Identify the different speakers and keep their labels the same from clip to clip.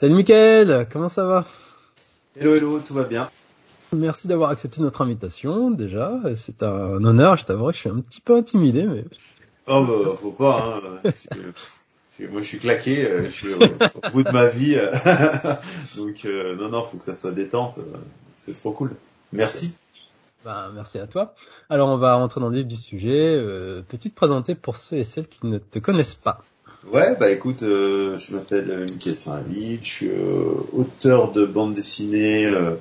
Speaker 1: Salut Mickaël, comment ça va?
Speaker 2: Hello hello, tout va bien.
Speaker 1: Merci d'avoir accepté notre invitation déjà, c'est un honneur, je t'avoue, je suis un petit peu intimidé mais...
Speaker 2: Oh bah faut pas, hein. moi je suis claqué, euh, je suis au, bout de ma vie, euh. donc euh, non non, faut que ça soit détente, c'est trop cool. Merci.
Speaker 1: Ben, merci à toi. Alors on va rentrer dans le vif du sujet. Euh, Peux-tu te présenter pour ceux et celles qui ne te connaissent pas?
Speaker 2: Ouais, bah écoute, euh, je m'appelle euh, Michael Saint-Vite, je suis euh, auteur de bande dessinée euh,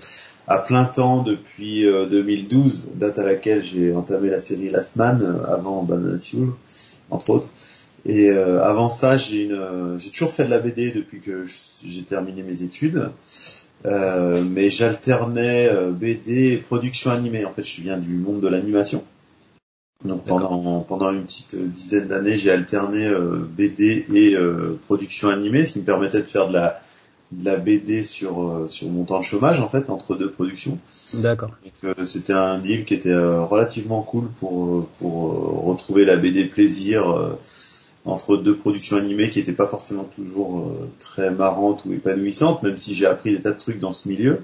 Speaker 2: à plein temps depuis 2012, date à laquelle j'ai entamé la série Last Man, avant Banana Soul, entre autres. Et avant ça, j'ai toujours fait de la BD depuis que j'ai terminé mes études, mais j'alternais BD et production animée. En fait, je viens du monde de l'animation. Donc pendant pendant une petite euh, dizaine d'années, j'ai alterné euh, BD et euh, production animée, ce qui me permettait de faire de la de la BD sur sur mon temps de chômage en fait entre deux productions.
Speaker 1: D'accord.
Speaker 2: Donc c'était un deal qui était relativement cool pour pour retrouver la BD plaisir entre deux productions animées qui n'étaient pas forcément toujours très marrantes ou épanouissantes, même si j'ai appris des tas de trucs dans ce milieu.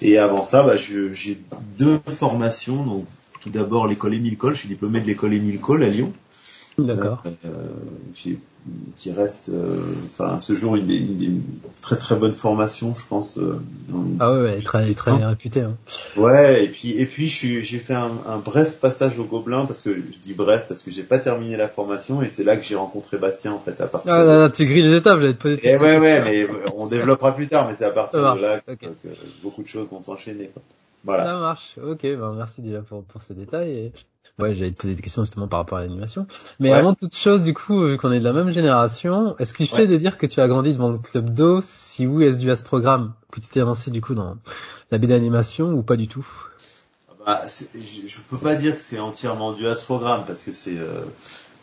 Speaker 2: Et avant ça, bah, j'ai deux formations, donc tout d'abord l'école Émile Cole. Je suis diplômé de l'école Émile Cole à Lyon.
Speaker 1: D'accord.
Speaker 2: Euh, qui reste, euh, enfin, ce jour une des, très très bonnes formations, je pense. Euh,
Speaker 1: ah ouais, ouais très très réputé. Hein.
Speaker 2: Ouais, et puis et puis j'ai fait un, un, bref passage au Gobelin parce que je dis bref parce que j'ai pas terminé la formation et c'est là que j'ai rencontré Bastien en fait à partir.
Speaker 1: Ah là, là, tu grilles les étapes, j'allais te poser.
Speaker 2: Et ouais ouais, mais on développera plus tard, mais c'est à partir de là que, que, beaucoup de choses vont s'enchaîner. Voilà.
Speaker 1: Ça marche. Ok, ben merci déjà pour, pour ces détails. Et... Ouais, j'allais te poser des questions justement par rapport à l'animation. Mais avant toute chose, du coup, vu qu'on est de la même génération, est-ce qu'il fait de dire que tu as grandi devant le club d'eau Si oui, est-ce dû à ce programme que tu t'es avancé du coup dans la BD d'animation ou pas du tout?
Speaker 2: Bah, je, je peux pas dire que c'est entièrement dû à ce programme parce que c'est euh,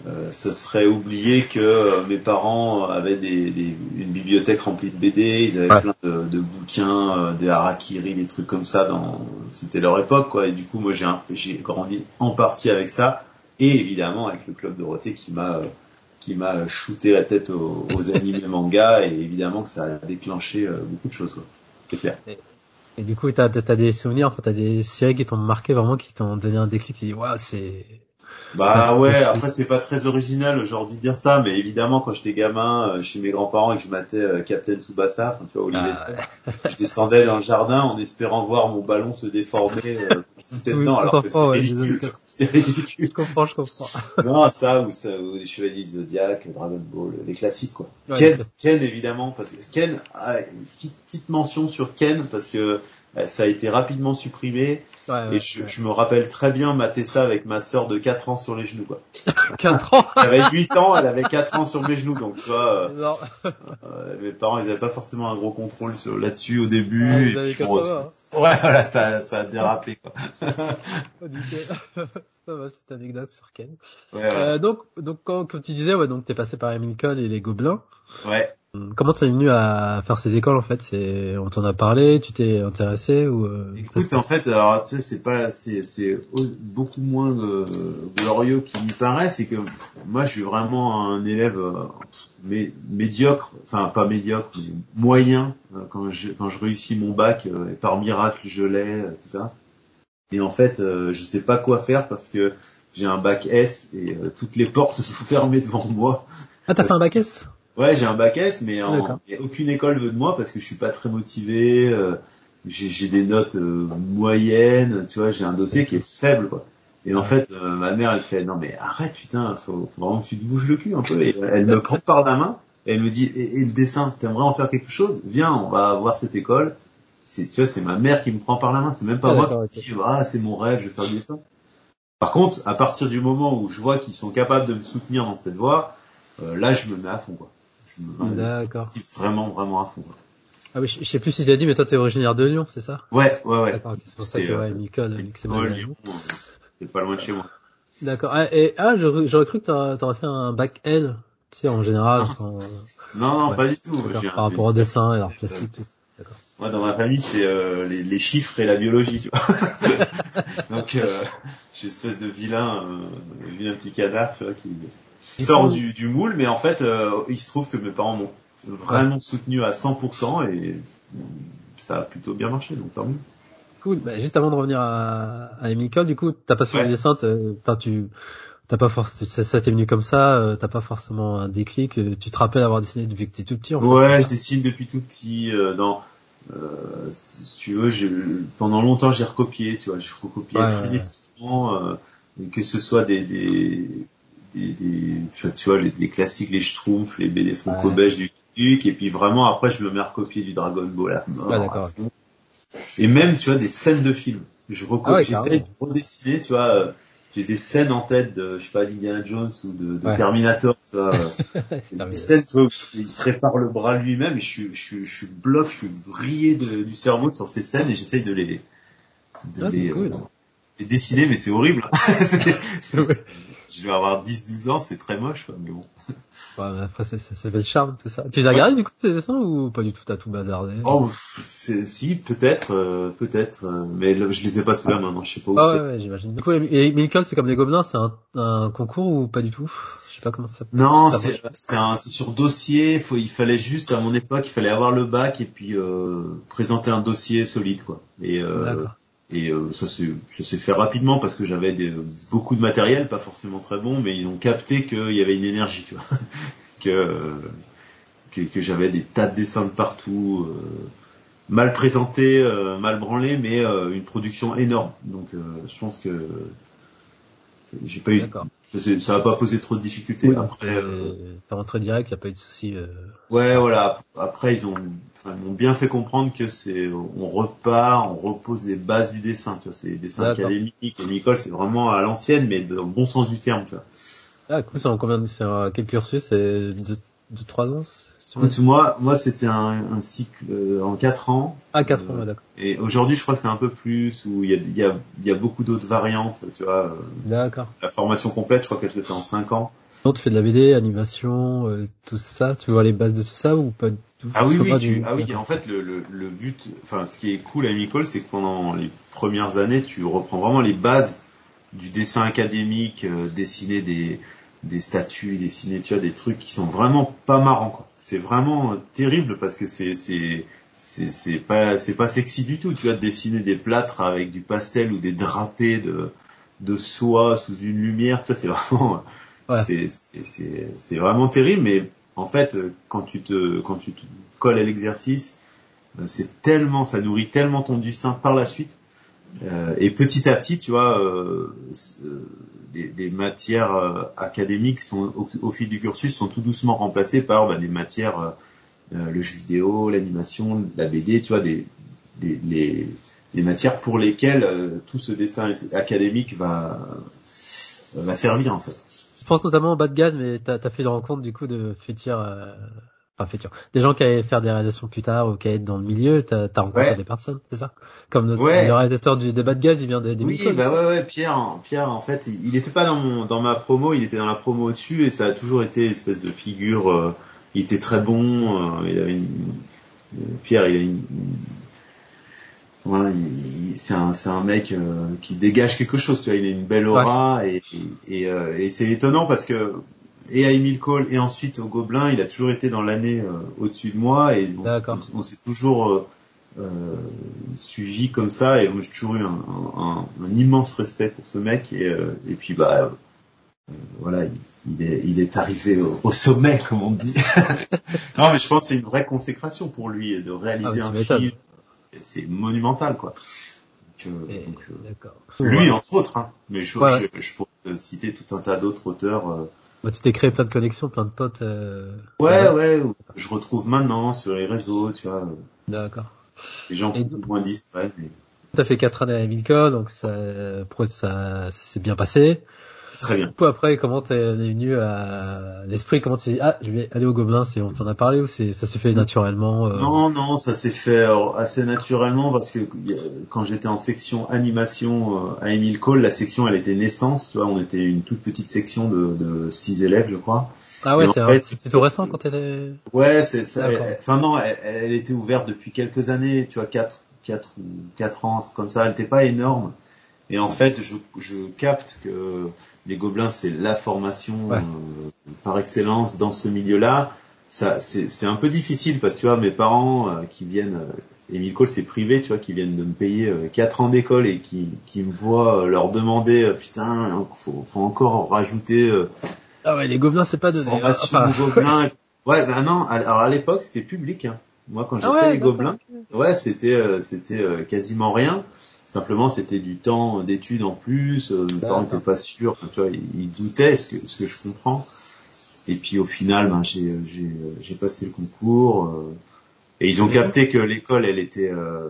Speaker 2: euh, ce serait oublier que euh, mes parents avaient des, des, une bibliothèque remplie de BD, ils avaient plein de, de bouquins, euh, des harakiri, des trucs comme ça. Dans c'était leur époque, quoi. Et du coup, moi, j'ai j'ai grandi en partie avec ça, et évidemment avec le club Dorothée qui m'a qui m'a shooté la tête aux, aux animés manga, et évidemment que ça a déclenché beaucoup de choses, quoi. C'est clair.
Speaker 1: Et, du coup, t'as as des souvenirs, t'as des séries qui t'ont marqué vraiment, qui t'ont donné un déclic, qui dit waouh, c'est
Speaker 2: bah ouais, après c'est pas très original aujourd'hui de dire ça, mais évidemment quand j'étais gamin euh, chez mes grands-parents et que je matais euh, Captain Tsubasa, enfin tu vois Olivier, ah, je descendais dans le jardin en espérant voir mon ballon se déformer euh, dedans, alors que c'était ridicule. C'était ridicule.
Speaker 1: Je comprends, je comprends.
Speaker 2: non, ça ou ça ou les Chevaliers Zodiac, Dragon Ball, les classiques quoi. Ken, Ken évidemment parce que Ken, a une petite, petite mention sur Ken parce que euh, ça a été rapidement supprimé. Et je, me rappelle très bien mater ça avec ma sœur de 4 ans sur les genoux. Quoi.
Speaker 1: 4 ans
Speaker 2: J'avais 8 ans, elle avait 4 ans sur mes genoux. Donc tu vois, euh, euh, mes parents ils avaient pas forcément un gros contrôle sur, là-dessus au début.
Speaker 1: Ah, et hein.
Speaker 2: Ouais, voilà, ça, ça a dérapé. Quoi.
Speaker 1: C'est pas mal cette anecdote sur Ken. Euh, donc, donc comme tu disais, ouais, donc t'es passé par Emile et les Gobelins.
Speaker 2: Ouais.
Speaker 1: Comment t'es venu à faire ces écoles en fait? C'est on t'en a parlé, tu t'es intéressé ou euh,
Speaker 2: Écoute, en fait, alors tu sais, c'est pas, c'est, c'est beaucoup moins euh, glorieux qu'il n'y paraît. C'est que moi, je suis vraiment un élève euh, médiocre, enfin pas médiocre, mais moyen quand je quand je réussis mon bac et par miracle je l'ai, tout ça. Et en fait, je sais pas quoi faire parce que j'ai un bac S et toutes les portes se sont fermées devant moi.
Speaker 1: Ah, t'as fait un bac S?
Speaker 2: Ouais, j'ai un bac S, mais a aucune école veut de moi parce que je suis pas très motivé. Euh, j'ai des notes euh, moyennes, tu vois, j'ai un dossier qui est faible, quoi. Et en fait, euh, ma mère, elle fait non mais arrête, putain, faut, faut vraiment que tu te bouges le cul un peu. Et elle me prend par la main et elle me dit et, le dessin, t'aimerais en faire quelque chose? Viens, on va voir cette école. C'est, tu vois, c'est ma mère qui me prend par la main. C'est même pas ah, moi qui dis ah c'est mon rêve, je vais faire le dessin. Par contre, à partir du moment où je vois qu'ils sont capables de me soutenir dans cette voie, là, je me mets à fond, quoi.
Speaker 1: D'accord.
Speaker 2: Vraiment, vraiment à fond.
Speaker 1: Ah oui, je sais plus si tu as dit, mais toi t'es originaire de Lyon, c'est ça?
Speaker 2: Ouais, ouais, ouais.
Speaker 1: D'accord, c'est pour ça que ouais, Nicole,
Speaker 2: c'est Lyon, c'est pas loin de chez moi.
Speaker 1: D'accord. Ah, et ah, j'aurais cru que t'aurais fait un bac L, tu sais, en général.
Speaker 2: Non, non, non pas du tout.
Speaker 1: Par rapport au dessin et l'art plastique, tout ça.
Speaker 2: D'accord. Moi, dans ma famille, c'est euh, les, les, chiffres et la biologie, tu vois. Donc, euh, j'ai une espèce de vilain, euh, vilain petit canard, tu vois, qui, sort du, du, moule, mais en fait, euh, il se trouve que mes parents m'ont vraiment soutenu à 100% et ça a plutôt bien marché, donc tant mieux.
Speaker 1: Cool. Bah, juste avant de revenir à, à du coup, ta passion
Speaker 2: Ouais.
Speaker 1: du dessin, t'as- tu t'as pas forcément, ça, ça t'est venu comme ça, euh, t'as pas forcément un déclic, euh, tu te rappelles avoir dessiné depuis que t'es tout petit, en fait.
Speaker 2: Ouais, je dessine depuis tout petit. euh, dans, euh, si tu veux, je, pendant longtemps j'ai recopié, tu vois, je recopiais
Speaker 1: Ouais,
Speaker 2: frénétiquement, euh, que ce soit des, des, des, des enfin, tu vois, les, les classiques, les Schtroumpfs, les BD Franco
Speaker 1: Ouais.
Speaker 2: Belge du truc, et puis vraiment après je me mets à recopier du Dragon Ball à mort,
Speaker 1: Ouais,
Speaker 2: à fond. Et même, tu vois, des scènes de films. Je recopie,
Speaker 1: Ah
Speaker 2: j'essaie de redessiner, tu vois. euh, J'ai des scènes en tête de, je sais pas, d'Indiana Jones ou de, de
Speaker 1: Ouais.
Speaker 2: Terminator, tu vois. euh, des scènes, où il se répare le bras lui-même et je suis, je suis, je suis bloqué, je suis vrillé de- du cerveau sur ces scènes et j'essaye de les, de
Speaker 1: Ah, c'est
Speaker 2: les,
Speaker 1: cool.
Speaker 2: euh, les dessiner, mais c'est horrible. C'est- c'est-. Je vais avoir 10-12 ans, c'est très moche, quoi, mais bon.
Speaker 1: Ouais, mais après, c'est, c'est, le charme, tout ça. Tu les as regardés, du coup, tes dessins, ou pas du tout, t'as tout bazardé?
Speaker 2: Oh, si, peut-être, euh, peut-être, euh, mais là, je les ai pas sous la main, non, je sais pas où
Speaker 1: Ah ouais, ouais, j'imagine. Du coup, et Emily Cole, c'est comme les gobelins, c'est un, un concours ou pas du tout? Je sais pas comment ça
Speaker 2: Non, c'est, c'est un, c'est sur dossier. Faut, il fallait juste à mon époque, il fallait avoir le bac et puis euh, présenter un dossier solide, quoi. Et, euh,
Speaker 1: D'accord.
Speaker 2: Et euh, ça s'est, fait rapidement parce que j'avais beaucoup de matériel, pas forcément très bon, mais ils ont capté qu'il y avait une énergie, tu vois, que, que que j'avais des tas de dessins de partout, euh, mal présentés, euh, mal branlés, mais euh, une production énorme. Donc euh, je pense que, j'ai pas eu. Ça va pas poser trop de difficultés.
Speaker 1: Oui,
Speaker 2: Après, euh,
Speaker 1: euh, t'es rentré direct, y a pas eu de souci. Euh...
Speaker 2: ouais, voilà. Après, ils ont, enfin, ils m'ont bien fait comprendre que c'est, on repart, on repose les bases du dessin. Tu vois, c'est des dessins
Speaker 1: D'accord.
Speaker 2: académiques. Et Nicole, c'est vraiment à l'ancienne, mais dans le bon sens du terme. Tu vois.
Speaker 1: Ah, cool, c'est en combien de, c'est un, quel cursus? C'est de, de 3 ans?
Speaker 2: Moi, moi, c'était un, un cycle euh, en quatre ans.
Speaker 1: Ah, 4
Speaker 2: Euh,
Speaker 1: ans, ouais, d'accord.
Speaker 2: Et aujourd'hui, je crois que c'est un peu plus, où il y a, il y a, il y a beaucoup d'autres variantes. Tu vois, euh,
Speaker 1: D'accord.
Speaker 2: la formation complète, je crois qu'elle se fait en cinq ans.
Speaker 1: Donc, tu fais de la BD, animation, euh, tout ça, tu vois les bases de tout ça ou pas du tout?
Speaker 2: Ah oui, oui, tu,
Speaker 1: du-
Speaker 2: ah oui, en fait, le, le, le but, enfin, ce qui est cool à Micole, c'est que pendant les premières années, tu reprends vraiment les bases du dessin académique, euh, dessiner des, des statues, dessiner, tu vois, des trucs qui sont vraiment pas marrants, quoi. C'est vraiment euh, terrible parce que c'est, c'est, c'est, c'est pas, c'est pas sexy du tout, tu de dessiner des plâtres avec du pastel ou des drapés de, de soie sous une lumière, tu vois, c'est vraiment,
Speaker 1: Ouais.
Speaker 2: c'est, c'est, c'est, c'est vraiment terrible, mais en fait, euh, quand tu te, quand tu te colles à l'exercice, ben, c'est tellement, ça nourrit tellement ton dessin par la suite. Euh, et petit à petit, tu vois, euh, euh, les, les matières euh, académiques sont au, fil du cursus sont tout doucement remplacées par ben, des matières, le jeu vidéo, l'animation, la BD, tu vois, des, des les, les matières pour lesquelles tout ce dessin académique va va servir en fait.
Speaker 1: Je pense notamment au Bad Gaz, mais t'as as fait des rencontres du coup de futurs, enfin des gens qui allaient faire des réalisations plus tard ou qui allaient être dans le milieu. T'as as rencontré
Speaker 2: Ouais.
Speaker 1: des personnes, c'est ça? Comme notre,
Speaker 2: Ouais.
Speaker 1: le réalisateur du des Bad Gaz, il vient des, des
Speaker 2: Oui, bah ouais, ouais, Pierre, Pierre, en fait, il il était pas dans mon, dans ma promo, il était dans la promo au-dessus et ça a toujours été une espèce de figure. euh, il était très bon, euh, il avait une, euh, Pierre, il a une, voilà, il- il- c'est un, mec euh, qui dégage quelque chose, tu vois, il a une belle aura et, et, et, euh, et c'est étonnant parce que et à Emile Cole et ensuite au Gobelin, il a toujours été dans l'année euh, au-dessus de moi et on, on, s'est toujours euh, euh, suivi comme ça et j'ai toujours eu un, un, un immense respect pour ce mec et, euh, et puis bah euh, voilà il, il est il est arrivé au, au sommet comme on dit. Non mais je pense que c'est une vraie consécration pour lui de réaliser
Speaker 1: Ah,
Speaker 2: un film. C'est monumental quoi. Donc, euh,
Speaker 1: Et-
Speaker 2: donc, euh,
Speaker 1: D'accord.
Speaker 2: lui
Speaker 1: Ouais.
Speaker 2: entre autres hein, mais je,
Speaker 1: Ouais,
Speaker 2: je, je pourrais te citer tout un tas d'autres auteurs euh,
Speaker 1: Bah, tu t'es créé plein de connexions, plein de potes. Euh...
Speaker 2: ouais
Speaker 1: là-bas.
Speaker 2: ouais je retrouve maintenant sur les réseaux tu vois
Speaker 1: D'accord.
Speaker 2: des gens sont moins distraits mais
Speaker 1: T'as fait quatre années à Milcom, donc ça, ça, ça s'est bien passé.
Speaker 2: Très bien
Speaker 1: Du coup, après, comment t'es venu à l'esprit Comment tu dis ah, je vais aller au Gobelin C'est on t'en a parlé ou c'est ça se fait naturellement euh...
Speaker 2: Non, non, ça s'est fait assez naturellement parce que euh, quand j'étais en section animation euh, à Emile Cole, la section elle était naissante, tu vois, on était une toute petite section de, de six élèves, je crois.
Speaker 1: Ah ouais, c'est tout récent quand t'es.
Speaker 2: Ouais, c'est ça. Elle- Enfin non, elle, elle était ouverte depuis quelques années, tu vois, quatre, quatre ou quatre ans, comme ça. Elle n'était pas énorme. Et en fait, je, je capte que les gobelins, c'est la formation
Speaker 1: Ouais.
Speaker 2: euh, par excellence dans ce milieu-là. ça, c'est un peu difficile parce que tu vois, mes parents euh, qui viennent, euh, Emile Cole c'est privé, tu vois, qui viennent de me payer euh, 4 ans d'école et qui, qui me voient leur demander, putain, faut, faut encore rajouter.
Speaker 1: ah ouais, les gobelins c'est pas donné.
Speaker 2: Hein. Enfin... gobelins. Ouais, bah non, alors à l'époque c'était public. Hein. Moi quand j'ai ah fait les gobelins, ouais, c'était c'était quasiment rien. Simplement, c'était du temps d'études en plus. mes parents n'étaient pas sûrs. Tu vois, ils, doutaient, ce que, ce que je comprends. Et puis au final, ben, j'ai, j'ai, j'ai passé le concours. Euh, et ils ont capté que l'école, elle était, euh,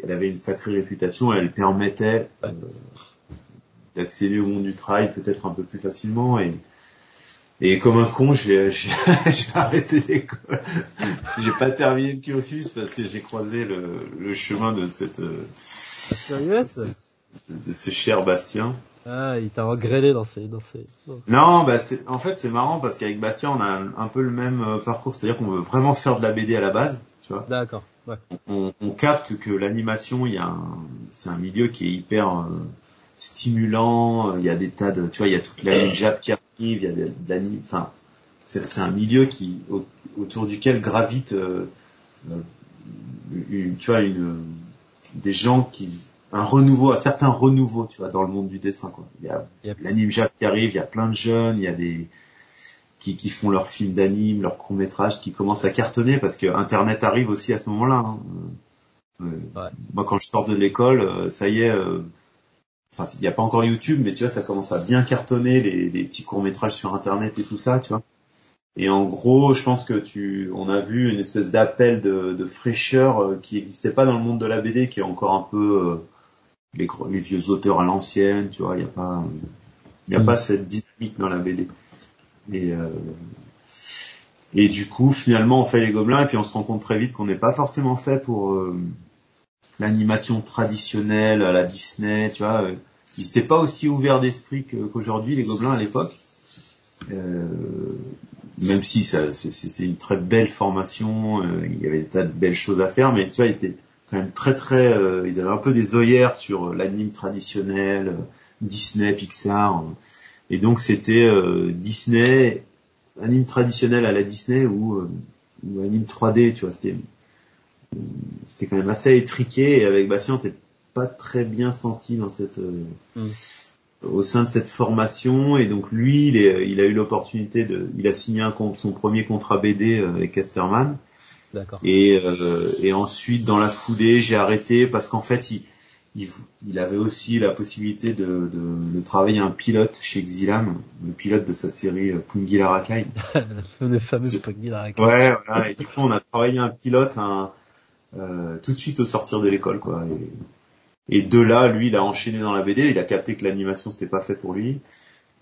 Speaker 2: elle avait une sacrée réputation. Elle permettait euh, d'accéder au monde du travail peut-être un peu plus facilement. Et, et comme un con, j'ai, arrêté l'école. j'ai pas terminé le cursus parce que j'ai croisé le, le chemin de cette, de ce cher Bastien.
Speaker 1: Ah, il t'a regretté dans ces, dans ces.
Speaker 2: Non, bah c'est, en fait, c'est marrant parce qu'avec Bastien, on a un, peu le même euh, parcours, c'est-à-dire qu'on veut vraiment faire de la BD à la base, tu vois.
Speaker 1: D'accord. Ouais.
Speaker 2: On, on, capte que l'animation, il y a un, c'est un milieu qui est hyper euh, stimulant. Il y a des tas de, tu vois, il y a toute la Jap qui arrive, il y a de, l'anime, enfin, c'est, un milieu qui autour duquel gravite, euh, une, tu vois, une, des gens qui un renouveau, un certain renouveau, tu vois, dans le monde du dessin. Quoi. Il y a l'anime Jap qui arrive, il y a plein de jeunes, il y a des qui, qui font leurs films d'anime, leurs courts métrages, qui commencent à cartonner parce que Internet arrive aussi à ce moment-là. Hein. Euh, moi, quand je sors de l'école, euh, ça y est. Euh, enfin, il n'y a pas encore YouTube, mais tu vois, ça commence à bien cartonner les, les petits courts métrages sur Internet et tout ça, tu vois. Et en gros, je pense que tu, on a vu une espèce d'appel de, de, fraîcheur qui n'existait pas dans le monde de la BD, qui est encore un peu les, les vieux auteurs à l'ancienne, tu vois, il n'y a pas, il a mm. pas cette dynamique dans la BD. Et euh, et du coup, finalement, on fait les gobelins et puis on se rend compte très vite qu'on n'est pas forcément fait pour euh, l'animation traditionnelle à la Disney, tu vois. Ils n'étaient pas aussi ouverts d'esprit qu'aujourd'hui les gobelins à l'époque. Euh, même si c'était une très belle formation, euh, il y avait des tas de belles choses à faire, mais tu vois, ils étaient quand même très très, euh, ils avaient un peu des œillères sur euh, l'anime traditionnel, euh, Disney, Pixar, et donc c'était Disney, anime traditionnel à la Disney ou, ou anime 3D, tu vois, c'était c'était quand même assez étriqué et avec Bastien, t'es pas très bien senti dans cette mm. au sein de cette formation et donc lui il, est, il a eu l'opportunité de il a signé un, son premier contrat BD avec Casterman et, euh, et ensuite, dans la foulée, j'ai arrêté parce qu'en fait, il, il, il, avait aussi la possibilité de, de, de, travailler un pilote chez Xilam, le pilote de sa série euh, Pungila Rakai.
Speaker 1: le fameux Pungila Rakai.
Speaker 2: Ouais, voilà. Et du coup, on a travaillé un pilote un, euh, tout de suite au sortir de l'école, quoi. Et, et, de là, lui, il a enchaîné dans la BD. Il a capté que l'animation c'était pas fait pour lui.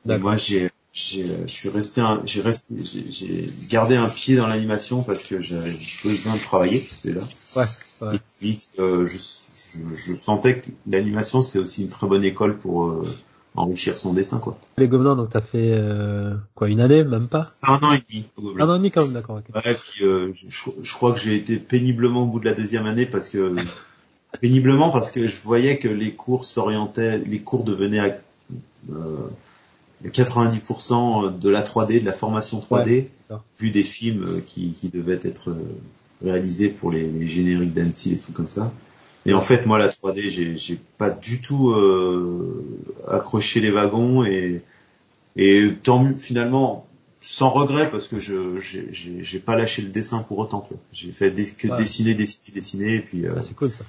Speaker 2: Et moi, j'ai j'ai, je suis resté, j'ai resté, j'ai gardé un pied dans l'animation parce que j'avais besoin de travailler déjà.
Speaker 1: Ouais. ouais.
Speaker 2: Et puis, euh, je, je, je, sentais que l'animation c'est aussi une très bonne école pour euh, enrichir son dessin, quoi.
Speaker 1: Les Gobelins, donc t'as fait euh, quoi, une année, même pas?
Speaker 2: Un an et demi.
Speaker 1: Un an et demi quand même, d'accord.
Speaker 2: Okay. Ouais, puis euh, je, je, crois que j'ai été péniblement au bout de la deuxième année parce que péniblement parce que je voyais que les cours s'orientaient, les cours devenaient euh, 90% de la 3D, de la formation 3D, vu des films euh, qui, qui devaient être euh, réalisés pour les, les génériques d'Annecy et trucs comme ça. Et en fait, moi, la 3D, j'ai, j'ai pas du tout euh, accroché les wagons et, et tant finalement sans regret parce que je j'ai, j'ai, pas lâché le dessin pour autant. Tu vois. J'ai fait que dessiner, dessiner, dessiner et puis.
Speaker 1: Euh, ah, c'est cool ça.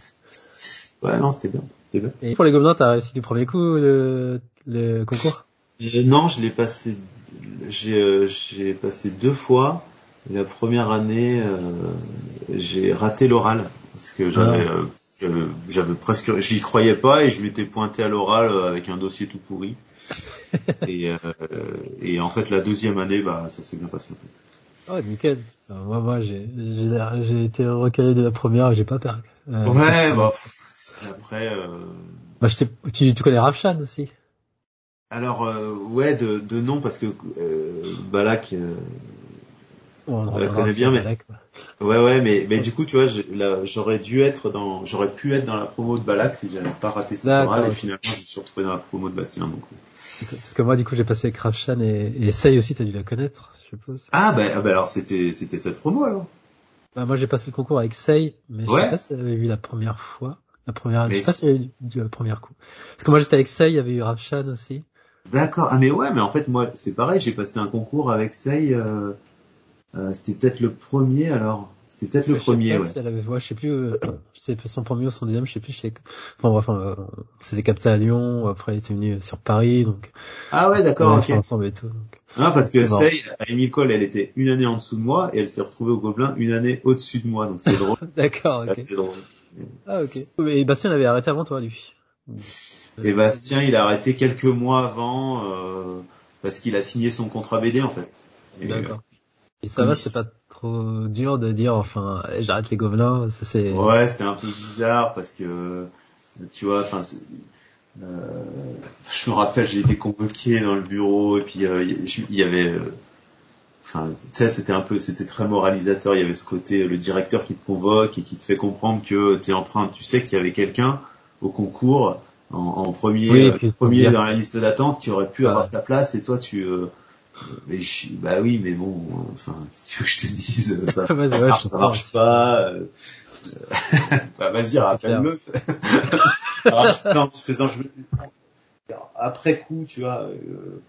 Speaker 2: Ouais, non, c'était bien, c'était bien.
Speaker 1: Et pour les gobelins, t'as réussi du premier coup le, le concours?
Speaker 2: Euh, non, je l'ai passé. J'ai euh, j'ai passé deux fois. La première année, euh, j'ai raté l'oral parce que j'avais ah. j'avais presque j'y croyais pas et je m'étais pointé à l'oral avec un dossier tout pourri. et, et en fait la deuxième année, bah ça s'est bien passé.
Speaker 1: Oh nickel. moi moi j'ai j'ai été recalé de la première, j'ai pas peur.
Speaker 2: ouais, bah après.
Speaker 1: Bah, je tu, tu connais Ravchan aussi?
Speaker 2: Alors euh, ouais de, de nom parce que euh, Balak euh,
Speaker 1: On
Speaker 2: la connaît bien, mais ouais, ouais, mais mais du coup, tu vois, j'aurais dû être dans, j'aurais pu être dans la promo de Balak si j'avais pas raté ce tournoi, et finalement, je me suis retrouvé dans la promo de Bastien. Donc.
Speaker 1: Parce que moi, du coup, j'ai passé avec Rafshan et, et Say aussi, t'as dû la connaître, je suppose.
Speaker 2: Ah bah, ah, bah alors c'était c'était cette promo alors.
Speaker 1: Bah moi j'ai passé le concours avec Say, mais je sais pas si t'avais vu la première fois. La première, je sais pas si t'avais vu le premier coup. Parce que moi j'étais avec Say, il y avait eu Rafshan aussi.
Speaker 2: D'accord. Ah mais ouais, mais en fait moi c'est pareil, j'ai passé un concours avec. Euh, euh, c'était peut-être le premier alors. C'était peut-être le premier.
Speaker 1: ouais. Si elle avait, je sais plus. Euh, je sais son premier ou son deuxième, je sais plus. Je sais... Enfin bref, euh, c'était capté à Lyon. Après, elle était venue sur Paris, donc.
Speaker 2: Ah ouais, d'accord.
Speaker 1: ok. ensemble et tout. Donc...
Speaker 2: Non, parce que Say, à Emile Cole, elle était une année en dessous de moi et elle s'est retrouvée au Gobelin une année au-dessus de moi, donc c'était drôle.
Speaker 1: d'accord. Ok. C'était drôle. Ah ok. Et Bastien avait arrêté avant toi, lui.
Speaker 2: Et Bastien, il a arrêté quelques mois avant euh, parce qu'il a signé son contrat BD en fait.
Speaker 1: D'accord. Et ça va, c'est pas trop dur de dire, enfin, j'arrête les gobelins, ça c'est.
Speaker 2: Ouais, c'était un peu bizarre parce que, tu vois, enfin, euh, je me rappelle, j'ai été convoqué dans le bureau et puis euh, il y avait, euh, enfin, tu sais, c'était un peu, c'était très moralisateur. Il y avait ce côté, le directeur qui te convoque et qui te fait comprendre que tu es en train, tu sais qu'il y avait quelqu'un au concours en, en premier, euh, premier dans la liste d'attente qui aurait pu avoir ta place et toi tu euh, mais je, bah oui, mais bon, enfin, si tu veux que je te dise, ça, ça, marche, ça marche pas. Euh, bah vas-y, rappelle-le. non, faisant, je... après coup, tu vois, euh,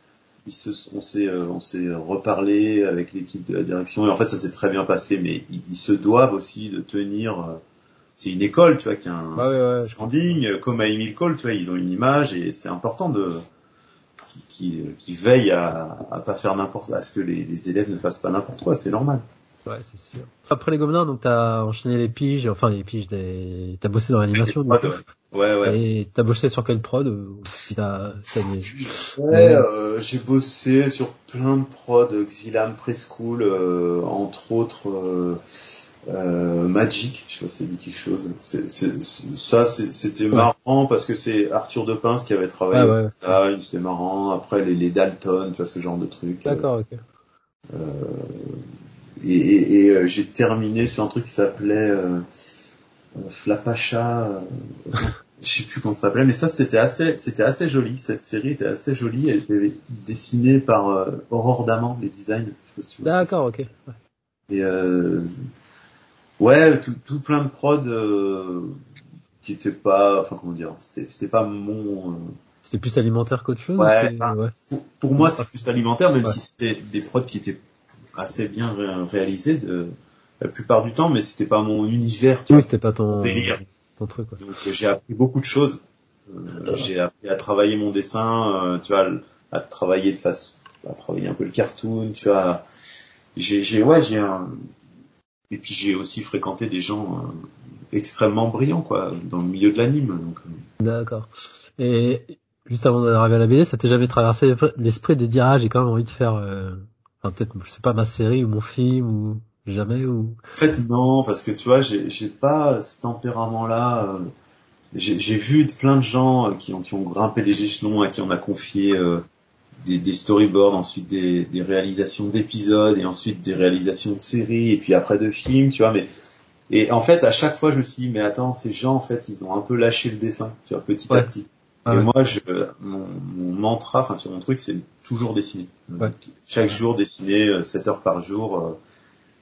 Speaker 2: il se, on s'est, euh, on s'est reparlé avec l'équipe de la direction et en fait, ça s'est très bien passé. Mais ils, ils se doivent aussi de tenir. Euh, c'est une école, tu vois, qui a un,
Speaker 1: ah ouais, ouais,
Speaker 2: standing, comme à Emile Cole, tu vois, ils ont une image et c'est important de qui, qui veille à, à pas faire n'importe à ce que les, élèves ne fassent pas n'importe quoi, c'est normal.
Speaker 1: Ouais, c'est sûr. Après les Gobelins, donc t'as enchaîné les piges, enfin les piges, des... t'as bossé dans l'animation.
Speaker 2: Ouais, ouais, ouais.
Speaker 1: Et t'as bossé sur quelle prod ou si t'as,
Speaker 2: Ouais, euh, j'ai bossé sur plein de prods, Xilam Preschool, euh, entre autres. Euh, euh, Magic, je sais pas si ça dit quelque chose. C'est, c'est, ça, c'était marrant parce que c'est Arthur de Pince qui avait travaillé
Speaker 1: ah ouais.
Speaker 2: ça, c'était marrant. Après les, les, Dalton, tu vois ce genre de trucs.
Speaker 1: D'accord, ok.
Speaker 2: Euh, et, et, et euh, j'ai terminé sur un truc qui s'appelait euh, Flapacha. je sais plus comment ça s'appelait, mais ça c'était assez, c'était assez joli. Cette série était assez jolie. Elle était dessinée par Aurore Daman, les designs.
Speaker 1: D'accord, ok. Ouais.
Speaker 2: Et euh, Ouais, tout, tout plein de prod euh, qui étaient pas, enfin comment dire, c'était c'était pas mon. Euh...
Speaker 1: C'était plus alimentaire qu'autre chose.
Speaker 2: Ouais, ouais. Pour, pour, moi c'était plus alimentaire, même si c'était des prods qui étaient assez bien ré réalisés de la plupart du temps, mais c'était pas mon univers.
Speaker 1: Tu oui, c'était pas ton
Speaker 2: délire.
Speaker 1: Ton truc. Quoi.
Speaker 2: Donc euh, j'ai appris beaucoup de choses. Euh, j'ai appris à travailler mon dessin, euh, tu vois, à travailler de façon, à travailler un peu le cartoon, tu vois. J'ai, j'ai, ouais, j'ai un, et puis j'ai aussi fréquenté des gens euh, extrêmement brillants, quoi, dans le milieu de l'anime. Donc.
Speaker 1: Euh. D'accord. Et juste avant d'arriver à la BD, ça t'est jamais traversé l'esprit de dire ah j'ai quand même envie de faire, euh... enfin peut-être je sais pas ma série ou mon film ou jamais ou.
Speaker 2: En fait non, parce que tu vois j'ai j'ai pas ce tempérament-là. Euh... J'ai vu plein de gens qui ont, qui ont grimpé des échelons, à qui on a confié euh, des, des, storyboards, ensuite des, des réalisations d'épisodes et ensuite des réalisations de séries et puis après de films, tu vois. Mais et en fait, à chaque fois, je me suis dit, mais attends, ces gens, en fait, ils ont un peu lâché le dessin, tu vois, petit ouais. à petit. Ah et ouais. moi, je, mon, mon mantra, enfin, sur mon truc, c'est toujours dessiner.
Speaker 1: Ouais.
Speaker 2: Chaque jour, dessiner 7 euh, heures par jour. Euh,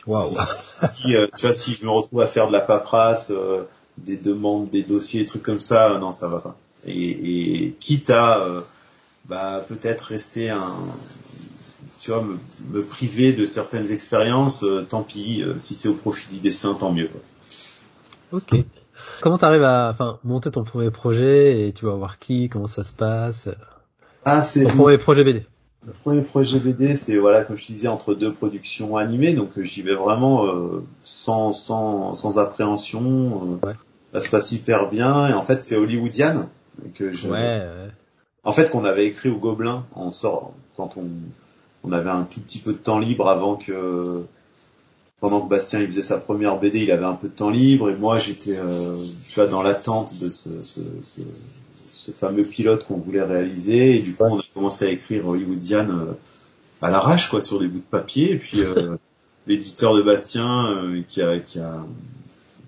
Speaker 1: Waouh.
Speaker 2: Si, si euh, tu vois, si je me retrouve à faire de la paperasse, euh, des demandes, des dossiers, des trucs comme ça, non, ça va pas. Et, et quitte à bah peut-être rester un tu vois me, me, priver de certaines expériences euh, tant pis euh, si c'est au profit du dessin tant mieux
Speaker 1: ok comment t'arrives à enfin monter ton premier projet et tu vas voir qui comment ça se passe?
Speaker 2: Ah c'est
Speaker 1: ton premier projet BD
Speaker 2: le premier projet BD c'est voilà comme je te disais entre deux productions animées donc euh, j'y vais vraiment euh, sans sans sans appréhension
Speaker 1: ouais.
Speaker 2: ça se passe hyper bien et en fait c'est hollywoodienne que je
Speaker 1: ouais, ouais.
Speaker 2: En fait qu'on avait écrit au Gobelin en sort quand on on avait un tout petit peu de temps libre avant que pendant que Bastien il faisait sa première BD, il avait un peu de temps libre et moi j'étais euh, tu vois dans l'attente de ce, ce, ce, ce, fameux pilote qu'on voulait réaliser et du coup on a commencé à écrire Hollywoodian euh, à l'arrache quoi sur des bouts de papier et puis euh, l'éditeur de Bastien qui a qui a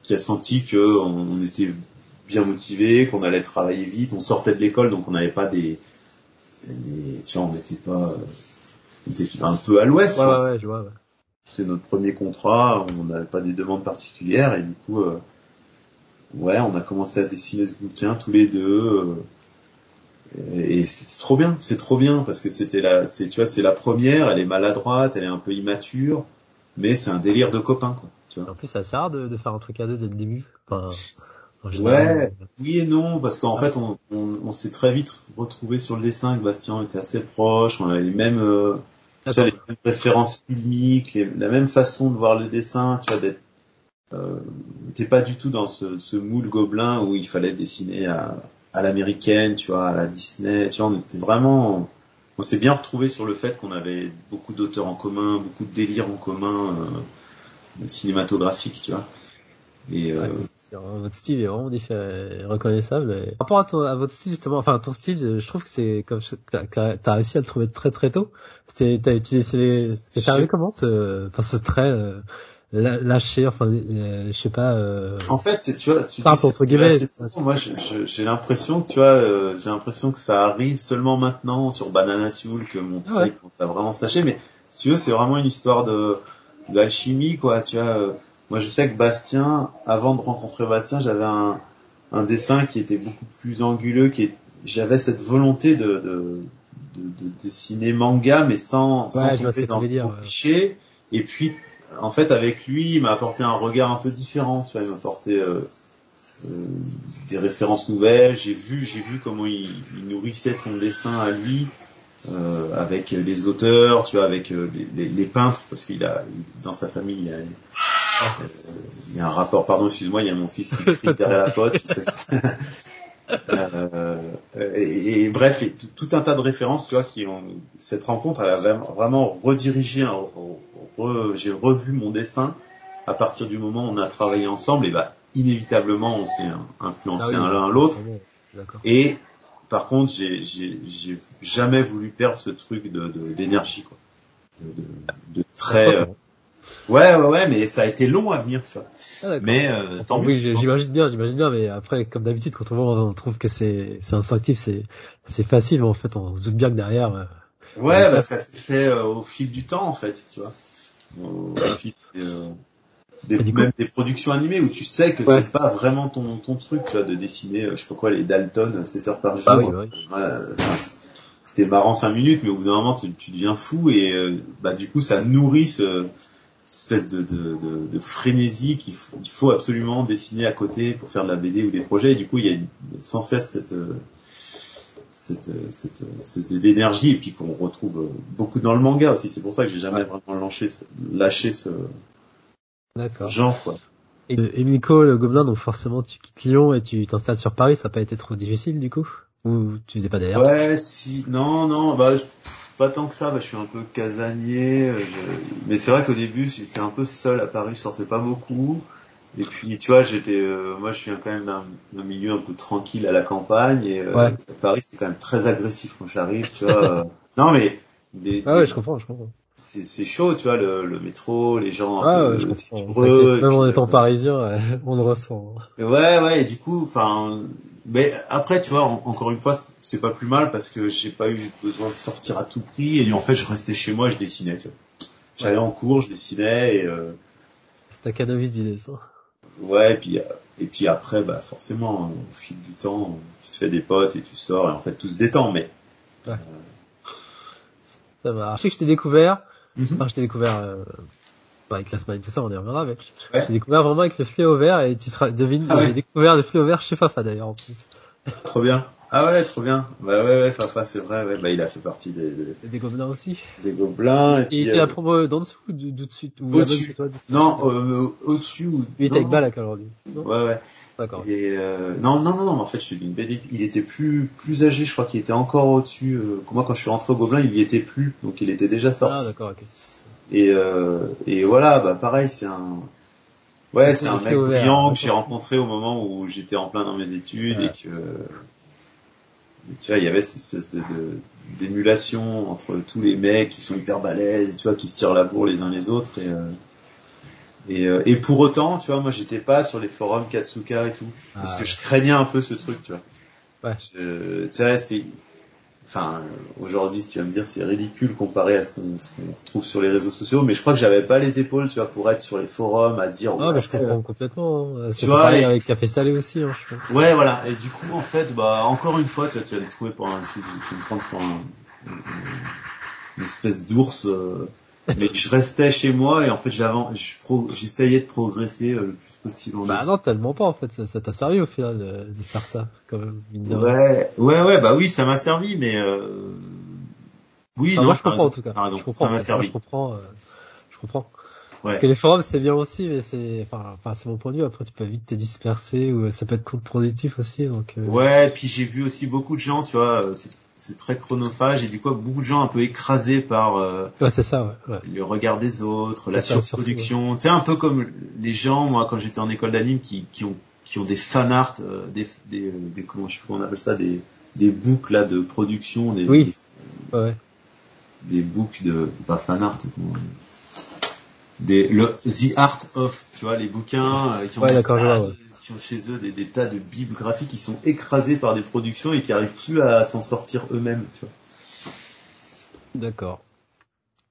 Speaker 2: qui a senti que on, était bien motivé, qu'on allait travailler vite, on sortait de l'école donc on n'avait pas des, des tu vois on n'était pas on était un peu à l'ouest.
Speaker 1: Ouais, ouais, je vois. Ouais.
Speaker 2: C'est notre premier contrat, on n'avait pas des demandes particulières et du coup euh, ouais on a commencé à dessiner ce bouquin tous les deux. Euh, et c'est trop bien, c'est trop bien parce que c'était la, c'est tu vois, c'est la première, elle est maladroite, elle est un peu immature, mais c'est un délire de copain quoi. Tu vois.
Speaker 1: En plus, ça sert de, de faire un truc à deux dès le début. Enfin,
Speaker 2: ouais, oui et non, parce qu'en fait, on, on, on s'est très vite retrouvé sur le dessin. Que Bastien était assez proche, on avait les mêmes, euh, tu vois, les mêmes références filmiques, la même façon de voir le dessin, tu vois, d'être euh, t'es pas du tout dans ce, ce moule gobelin où il fallait dessiner à, à l'américaine, tu vois, à la Disney, tu vois, on était vraiment, on s'est bien retrouvé sur le fait qu'on avait beaucoup d'auteurs en commun, beaucoup de délires en commun euh, cinématographiques, tu vois.
Speaker 1: Et euh... Hein. votre style est vraiment différent, reconnaissable. Par rapport à, ton, à, votre style justement, enfin ton style, je trouve que c'est comme t'as as réussi à le trouver très très tôt. C'était t'as utilisé, c'est arrivé comment? ce, enfin ce trait. Euh lâcher, enfin, je sais pas. Euh...
Speaker 2: En fait, tu vois, tu
Speaker 1: dis, entre guillemets.
Speaker 2: moi, j'ai l'impression que tu vois, euh, j'ai l'impression que ça arrive seulement maintenant sur Banana Soul que mon trait commence à vraiment se lâcher. Mais si tu veux, c'est vraiment une histoire de d'alchimie, quoi. Tu vois, euh, moi, je sais que Bastien, avant de rencontrer Bastien, j'avais un, un dessin qui était beaucoup plus anguleux, qui j'avais cette volonté de, de, de, dessiner manga, mais sans, sans tomber dans le cliché. Et puis en fait, avec lui, il m'a apporté un regard un peu différent. Tu vois, il m'a apporté euh, euh, des références nouvelles. J'ai vu, j'ai vu comment il, nourrissait son dessin à lui euh, avec les auteurs, tu vois, avec les, les, peintres, parce qu'il a dans sa famille, il a, il y a un rapport. Pardon, excuse-moi, il y a mon fils qui crie derrière la pote. Euh, et, bref, et tout, un tas de références, tu vois, qui ont cette rencontre, elle a vraiment redirigé, j'ai revu mon dessin à partir du moment où on a travaillé ensemble, et bah inévitablement on s'est influencé ah l'un l'autre. Et par contre, j'ai jamais voulu perdre ce truc de d'énergie, quoi, de, de, de très Ouais, ouais, ouais, mais ça a été long à venir, ça. Ah, mais euh, tant
Speaker 1: Oui, j'imagine bien, j'imagine bien, mais après, comme d'habitude, quand on voit, on trouve que c'est c'est instinctif, c'est c'est facile, mais en fait, on se doute bien que derrière. Euh,
Speaker 2: ouais, bah, ça s'est fait euh, au fil du temps, en fait, tu vois. Au, fil euh, des, même des productions animées où tu sais que c'est pas vraiment ton ton truc, tu vois, de dessiner, je sais pas quoi, les Dalton 7 heures par ah jour. Ah, c'était marrant 5 minutes, mais au bout d'un moment, tu, tu deviens fou et bah du coup, ça nourrit ce espèce de, de, de, de frénésie qu'il faut, il faut absolument dessiner à côté pour faire de la BD ou des projets. Et du coup, il y a une, sans cesse cette, cette, cette espèce d'énergie et puis qu'on retrouve beaucoup dans le manga aussi. C'est pour ça que j'ai jamais vraiment lâché, lâché ce, ce genre. Quoi.
Speaker 1: Et, et Nico, le gobelin, donc forcément tu quittes Lyon et tu t'installes sur Paris, ça n'a pas été trop difficile du coup? Ou tu faisais pas d'ailleurs?
Speaker 2: Ouais, si, non, non, bah pas tant que ça, bah, je suis un peu casanier. Euh, mais c'est vrai qu'au début, j'étais un peu seul à Paris, je sortais pas beaucoup. Et puis, tu vois, j'étais, euh, moi, je suis quand même d'un milieu un peu tranquille à la campagne. Et euh, Paris, c'est quand même très agressif quand j'arrive, tu vois. non, mais
Speaker 1: des, ah ouais, je comprends, je comprends.
Speaker 2: C'est chaud, tu vois, le, le, métro, les gens
Speaker 1: un ah, peu je comprends. Même en étant parisien, on le ressent.
Speaker 2: Ouais, ouais, et du coup, enfin, mais après, tu vois, encore une fois, c'est pas plus mal parce que j'ai pas eu besoin de sortir à tout prix et en fait, je restais chez moi, je dessinais. Tu vois. J'allais en cours, je dessinais et. Euh...
Speaker 1: C'est un cannabis d'idées, ça.
Speaker 2: Ouais, et puis et puis après, bah forcément, au fil du temps, tu te fais des potes et tu sors et en fait, tout se détend, mais. Ouais. Euh...
Speaker 1: Ça va. Je sais que je t'ai découvert. Mm Enfin, je t'ai découvert. Euh avec la semaine et tout ça, on y reviendra, mais j'ai découvert vraiment avec le fléau vert et tu seras, devine, ah j'ai découvert le fléau vert chez Fafa d'ailleurs en plus.
Speaker 2: Trop bien. Ah ouais, trop bien. Bah ouais, ouais, Fafa, c'est vrai, ouais, bah il a fait partie des, des,
Speaker 1: des gobelins aussi.
Speaker 2: Des gobelins.
Speaker 1: Et, il était à propos d'en dessous ou d'au-dessus?
Speaker 2: Au-dessus. Non, euh, au-dessus ou...
Speaker 1: Il était avec Balak aujourd'hui.
Speaker 2: Ouais, ouais.
Speaker 1: D'accord.
Speaker 2: Et euh, non, non, non, non, en fait, je suis une BD. Il était plus, plus âgé, je crois qu'il était encore au-dessus. Euh, moi, quand je suis rentré au Gobelin, il y était plus, donc il était déjà sorti.
Speaker 1: Ah, d'accord, ok.
Speaker 2: Et, euh, et voilà, bah pareil, c'est un, ouais, c'est un mec brillant que j'ai rencontré au moment où j'étais en plein dans mes études et que, tu vois, il y avait cette espèce de d'émulation entre tous les mecs qui sont hyper balèzes, tu vois, qui se tirent la bourre les uns les autres et euh, et, euh, et pour autant, tu vois, moi j'étais pas sur les forums Katsuka et tout, parce
Speaker 1: Ah,
Speaker 2: que je craignais un peu ce truc, tu vois.
Speaker 1: Ouais.
Speaker 2: Je- tu sais, c'était, enfin, aujourd'hui, tu vas me dire, c'est ridicule comparé à ce qu'on retrouve sur les réseaux sociaux, mais je crois que j'avais pas les épaules, tu vois, pour être sur les forums à dire.
Speaker 1: Ah,
Speaker 2: ouais,
Speaker 1: bah, je comprends complètement. hein. C'est
Speaker 2: vois, et-
Speaker 1: avec Café Salé aussi, hein, je pense.
Speaker 2: Ouais, voilà. Et du coup, en fait, bah, encore une fois, tu vas, tu vas le trouver pour un, tu vas me prendre pour un, une espèce d'ours. euh, mais je restais chez moi et en fait, j'essayais de progresser euh, le plus possible. en
Speaker 1: Bah non, tellement pas en fait, ça t'a servi au final de, de faire ça, quand même, mine.
Speaker 2: Ouais, ouais, ouais, bah oui, ça m'a servi, mais euh... oui,
Speaker 1: Enfin,
Speaker 2: non,
Speaker 1: moi je comprends
Speaker 2: raison,
Speaker 1: en tout cas. je comprends,
Speaker 2: ça m'a servi.
Speaker 1: je comprends, euh, je comprends.
Speaker 2: Ouais.
Speaker 1: Parce que les forums c'est bien aussi, mais c'est, enfin, enfin c'est mon point de vue. Après tu peux vite te disperser ou euh, ça peut être contre-productif aussi, donc. euh,
Speaker 2: Ouais, puis j'ai vu aussi beaucoup de gens, tu vois, euh, c'est, c'est très chronophage et du coup beaucoup de gens un peu écrasés par euh,
Speaker 1: Ouais, c'est ça, ouais. ouais.
Speaker 2: le regard des autres, la
Speaker 1: C'est ça,
Speaker 2: surproduction. Tu sais, un peu comme les gens, moi, quand j'étais en école d'anime, qui, qui ont qui ont des fan art, euh, des, des, des comment je sais pas comment on appelle ça, des des books là de production, des,
Speaker 1: Oui. Ouais.
Speaker 2: des, des books de pas fan art, comment- des le the art of, tu vois, les bouquins euh, qui ont
Speaker 1: Ouais,
Speaker 2: des tas
Speaker 1: ouais.
Speaker 2: qui ont chez eux des, des tas de bibles graphiques qui sont écrasés par des productions et qui arrivent plus à s'en sortir eux-mêmes, tu vois.
Speaker 1: D'accord.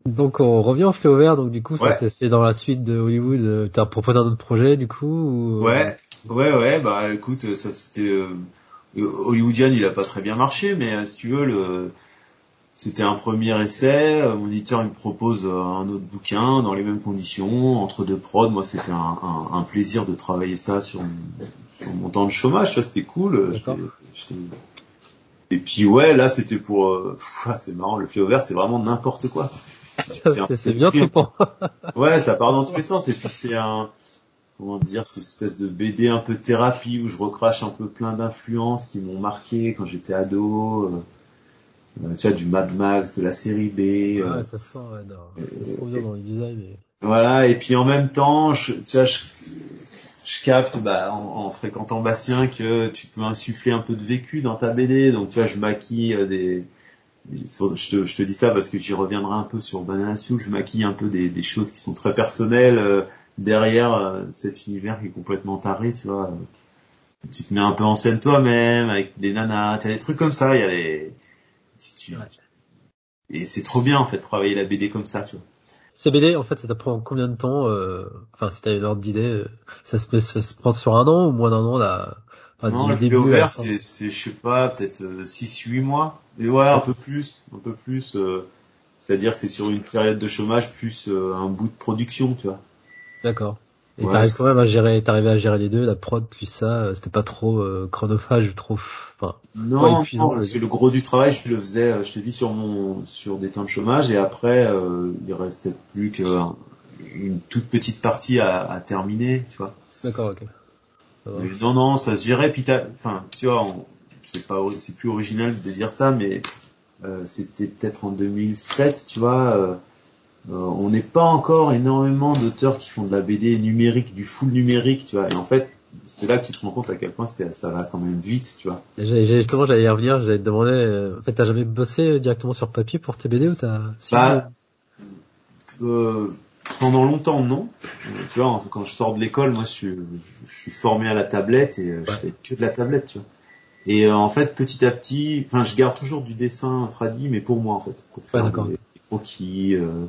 Speaker 1: Donc on revient au fait ouvert, donc du coup ça
Speaker 2: Ouais.
Speaker 1: s'est fait dans la suite de Hollywood. euh, T'as proposé un autre projet du coup ou...
Speaker 2: Ouais, ouais, ouais, bah écoute, ça c'était euh, Hollywoodian, il a pas très bien marché, mais euh, si tu veux, le c'était un premier essai. euh, Mon éditeur il me propose euh, un autre bouquin dans les mêmes conditions, entre deux prods. Moi, c'était un, un, un plaisir de travailler ça sur mon, sur mon temps de chômage. Vois, c'était cool. euh,
Speaker 1: D'accord.
Speaker 2: j'étais- j'étais- Et puis ouais, là c'était pour, euh, c'est marrant, le feu vert, c'est vraiment n'importe quoi.
Speaker 1: c'est c'est bien trippant.
Speaker 2: Ouais, ça part dans tous les sens. Et puis c'est un, comment dire, cette espèce de BD un peu thérapie où je recrache un peu plein d'influences qui m'ont marqué quand j'étais ado. Euh, euh, tu vois, du Mad Max, de la série B. euh,
Speaker 1: Ouais, ça sent, ouais, non, ça sent bien dans le design. et-
Speaker 2: Voilà. Et puis en même temps, je, tu vois, je, je capte, bah, en, en fréquentant Bastien que tu peux insuffler un peu de vécu dans ta BD. Donc tu vois, je maquille euh, des je te, je te dis ça parce que j'y reviendrai un peu sur Banana Soup. Je maquille un peu des, des choses qui sont très personnelles euh, derrière euh, cet univers qui est complètement taré, tu vois. Tu te mets un peu en scène toi-même avec des nanas, tu as des trucs comme ça. Il y a les, tu- tu-
Speaker 1: Ouais.
Speaker 2: et c'est trop bien en fait de travailler la BD comme ça, tu vois.
Speaker 1: CBD, en fait, ça t'apprend combien de temps euh, Enfin, si t'as une ordre d'idée, euh, ça se, ça se prend sur un an ou moins d'un an là enfin,
Speaker 2: non, le
Speaker 1: début
Speaker 2: début
Speaker 1: à la
Speaker 2: vert,
Speaker 1: fin?
Speaker 2: c'est, c'est, je sais pas, peut-être 6-8 mois. Et ouais, un peu plus, un peu plus. euh, c'est-à-dire que c'est sur une période de chômage plus euh, un bout de production, tu vois.
Speaker 1: D'accord. Et
Speaker 2: Ouais,
Speaker 1: t'arrives quand même à gérer, t'arrivais à gérer les deux, la prod plus ça, euh, c'était pas trop euh, chronophage, trop, enfin,
Speaker 2: Non, non, parce que le gros du travail, je le faisais, euh, je te dis, sur mon, sur des temps de chômage, et après, euh, il restait plus qu'une toute petite partie à, à terminer, tu vois.
Speaker 1: d'accord, ok.
Speaker 2: Mais non, non, ça se gérait, puis enfin, tu vois, c'est pas, c'est plus original de dire ça, mais euh, c'était peut-être en 2007, tu vois. Euh, on n'est pas encore énormément d'auteurs qui font de la BD numérique, du full numérique, tu vois. Et en fait, c'est là que tu te rends compte à quel point ça va quand même vite, tu vois.
Speaker 1: Justement, j'allais y revenir, j'allais te demander, euh, en fait, t'as jamais bossé directement sur papier pour tes BD ou t'as
Speaker 2: Bah, Euh, pendant longtemps, non. Euh, tu vois, quand je sors de l'école, moi, je suis, je suis formé à la tablette et euh, je
Speaker 1: Ouais.
Speaker 2: fais que de la tablette, tu vois. Et euh, en fait, petit à petit, enfin, je garde toujours du dessin tradit, mais pour moi, en fait, pour faire des, des croquis, euh,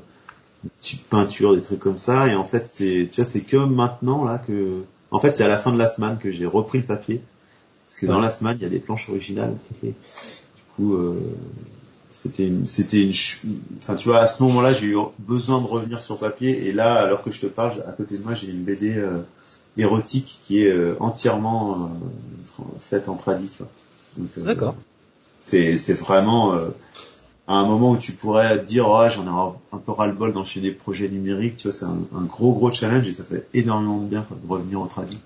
Speaker 2: des petites peintures, des trucs comme ça. Et en fait, c'est, tu vois, c'est que maintenant là que, en fait, c'est à la fin de la semaine que j'ai repris le papier, parce que dans la semaine, il y a des planches originales. du coup, euh, c'était une, c'était une, enfin tu vois, à ce moment-là, j'ai eu besoin de revenir sur papier, et là, alors que je te parle, à côté de moi, j'ai une BD euh, érotique qui est euh, entièrement euh, faite en tradi, tu vois. Donc, euh,
Speaker 1: D'accord.
Speaker 2: C'est, c'est vraiment euh, à un moment où tu pourrais te dire, oh, j'en ai un, peu ras-le-bol d'enchaîner des projets numériques, tu vois, c'est un, un gros gros challenge et ça fait énormément de bien de revenir au tradi.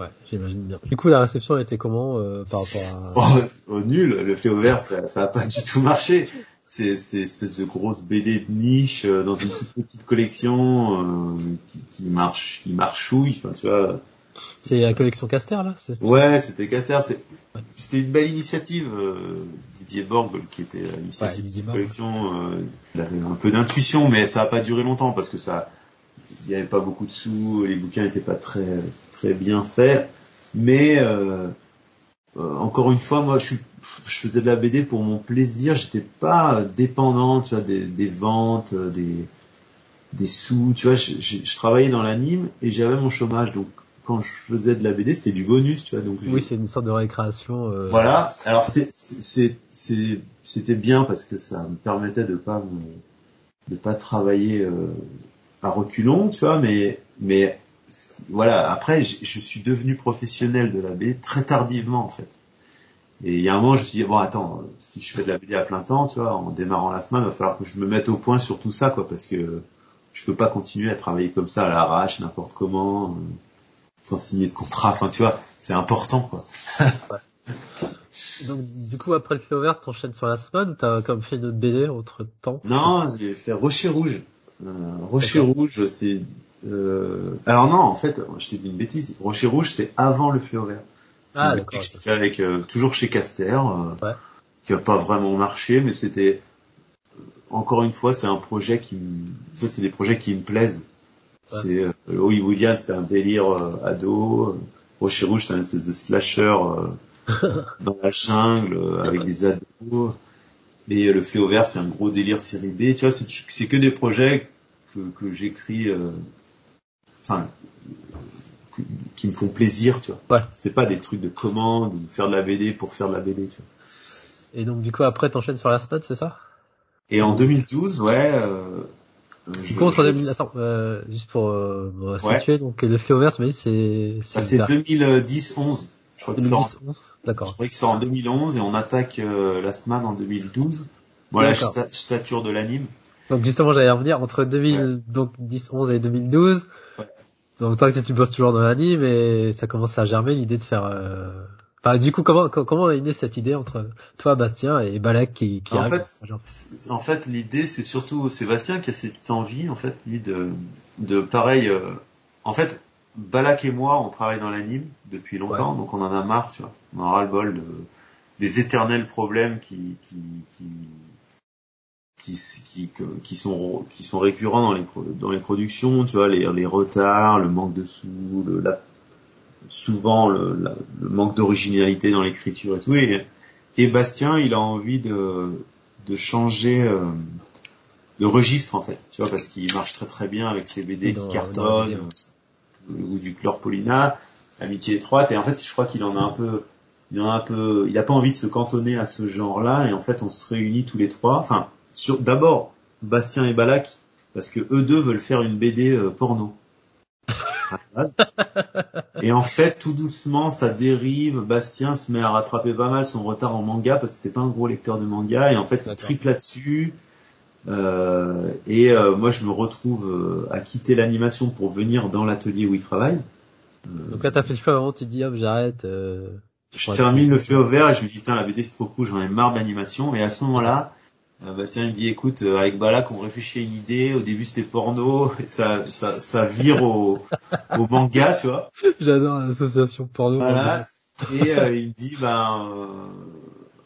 Speaker 1: Ouais, j'imagine bien. Du coup, la réception était comment euh, par rapport à...
Speaker 2: Oh, oh, nul, le fléau vert, ça, ça a pas du tout marché. C'est, c'est espèce de grosse BD de niche euh, dans une toute petite collection euh, qui, qui marche, qui marchouille. Enfin, tu vois,
Speaker 1: C'est la collection Caster là
Speaker 2: Ouais, c'était Caster. C'était une belle initiative. Euh, Didier Borg, qui était à l'initiative de la collection, euh, il avait un peu d'intuition, mais ça n'a pas duré longtemps parce que ça, il n'y avait pas beaucoup de sous, les bouquins n'étaient pas très très bien faits. Mais euh, encore une fois, moi, je, je faisais de la BD pour mon plaisir. J'étais pas dépendant, tu vois, des, des ventes, des des sous. Tu vois, je, je travaillais dans l'anime et j'avais mon chômage, donc quand je faisais de la BD, c'est du bonus, tu vois. Donc
Speaker 1: oui, c'est une sorte de récréation. Euh...
Speaker 2: Voilà. Alors c'était bien parce que ça me permettait de pas de pas travailler euh, à reculons, tu vois. Mais mais voilà. Après, je, je suis devenu professionnel de la BD très tardivement en fait. Et il y a un moment, je me suis dit bon, attends, si je fais de la BD à plein temps, tu vois, en démarrant la semaine, il va falloir que je me mette au point sur tout ça, quoi, parce que je peux pas continuer à travailler comme ça à l'arrache, n'importe comment. Euh, sans signer de contrat. Enfin, tu vois, c'est important, quoi.
Speaker 1: Donc, du coup, après le feu vert, t'enchaînes sur la semaine, t'as comme fait une autre BD autre temps?
Speaker 2: Non, j'ai fait Rocher Rouge. Euh, Rocher Rouge, c'est, euh... alors non, en fait, je t'ai dit une bêtise. Rocher Rouge, c'est avant le feu vert.
Speaker 1: Ah, d'accord.
Speaker 2: fait avec, euh, toujours chez Caster, euh, ouais. qui a pas vraiment marché, mais c'était, encore une fois, c'est un projet qui ça, c'est des projets qui me plaisent. C'est euh, Hollywoodien, c'était un délire euh, ado. Rocher Rouge, c'est un espèce de slasher euh, dans la jungle euh, avec des ados. Et le Fléau Vert, c'est un gros délire série B. Tu vois, c'est que des projets que, que j'écris, enfin, qui me font plaisir, tu vois.
Speaker 1: Ouais.
Speaker 2: C'est pas des trucs de commande ou faire de la BD pour faire de la BD, tu vois.
Speaker 1: Et donc du coup après t'enchaînes sur la spot, c'est ça?
Speaker 2: Et en 2012, ouais, euh,
Speaker 1: je, contre je... attends, euh, juste pour euh, me situer, donc le fléau vert, tu m'as dit c'est
Speaker 2: c'est ah, 2010-11. Je crois
Speaker 1: 2010 11 d'accord.
Speaker 2: Je crois qu'il sort en 2011 et on attaque euh, la semaine en 2012. Voilà, je, je sature de l'anime.
Speaker 1: Donc justement, j'allais revenir entre 2000 donc 10 11 et 2012. Ouais. Donc tant que tu bosses toujours dans l'anime et ça commence à germer l'idée de faire euh, Enfin, du coup, comment comment est née cette idée entre toi, Bastien, et Balak qui, qui
Speaker 2: en fait, en fait, l'idée, c'est surtout Sébastien qui a cette envie, en fait, lui, de de pareil. Euh, en fait, Balak et moi, on travaille dans l'anime depuis longtemps, ouais. donc on en a marre, tu vois. On en a ras le bol de, des éternels problèmes qui qui qui qui, qui, qui sont qui sont récurrents dans les dans les productions, tu vois, les, les retards, le manque de sous, le, la souvent le, la, le manque d'originalité dans l'écriture et tout. Et, et, Bastien, il a envie de, de changer euh, de registre en fait, tu vois, parce qu'il marche très très bien avec ses BD qui cartonnent, euh, le goût du chlorpolina, Amitié étroite. Et en fait, je crois qu'il en a un peu, il en a un peu, il a pas envie de se cantonner à ce genre-là. Et en fait, on se réunit tous les trois. Enfin, sur d'abord Bastien et Balak, parce que eux deux veulent faire une BD euh, porno. Et en fait, tout doucement, ça dérive. Bastien se met à rattraper pas mal son retard en manga parce que c'était pas un gros lecteur de manga. Et en fait, il triple là-dessus. Euh, et euh, moi, je me retrouve euh, à quitter l'animation pour venir dans l'atelier où il travaille.
Speaker 1: Donc là, t'as fait le feu avant, tu te dis, hop, j'arrête. Euh,
Speaker 2: je termine le feu au vert et je me dis, putain, la BD c'est trop cool, j'en ai marre d'animation. Et à ce moment-là, euh, Bastien il dit écoute euh, avec Balak on réfléchit à une idée au début c'était porno et ça ça ça vire au au manga tu vois.
Speaker 1: J'adore l'association porno.
Speaker 2: Voilà. Et euh, il me dit ben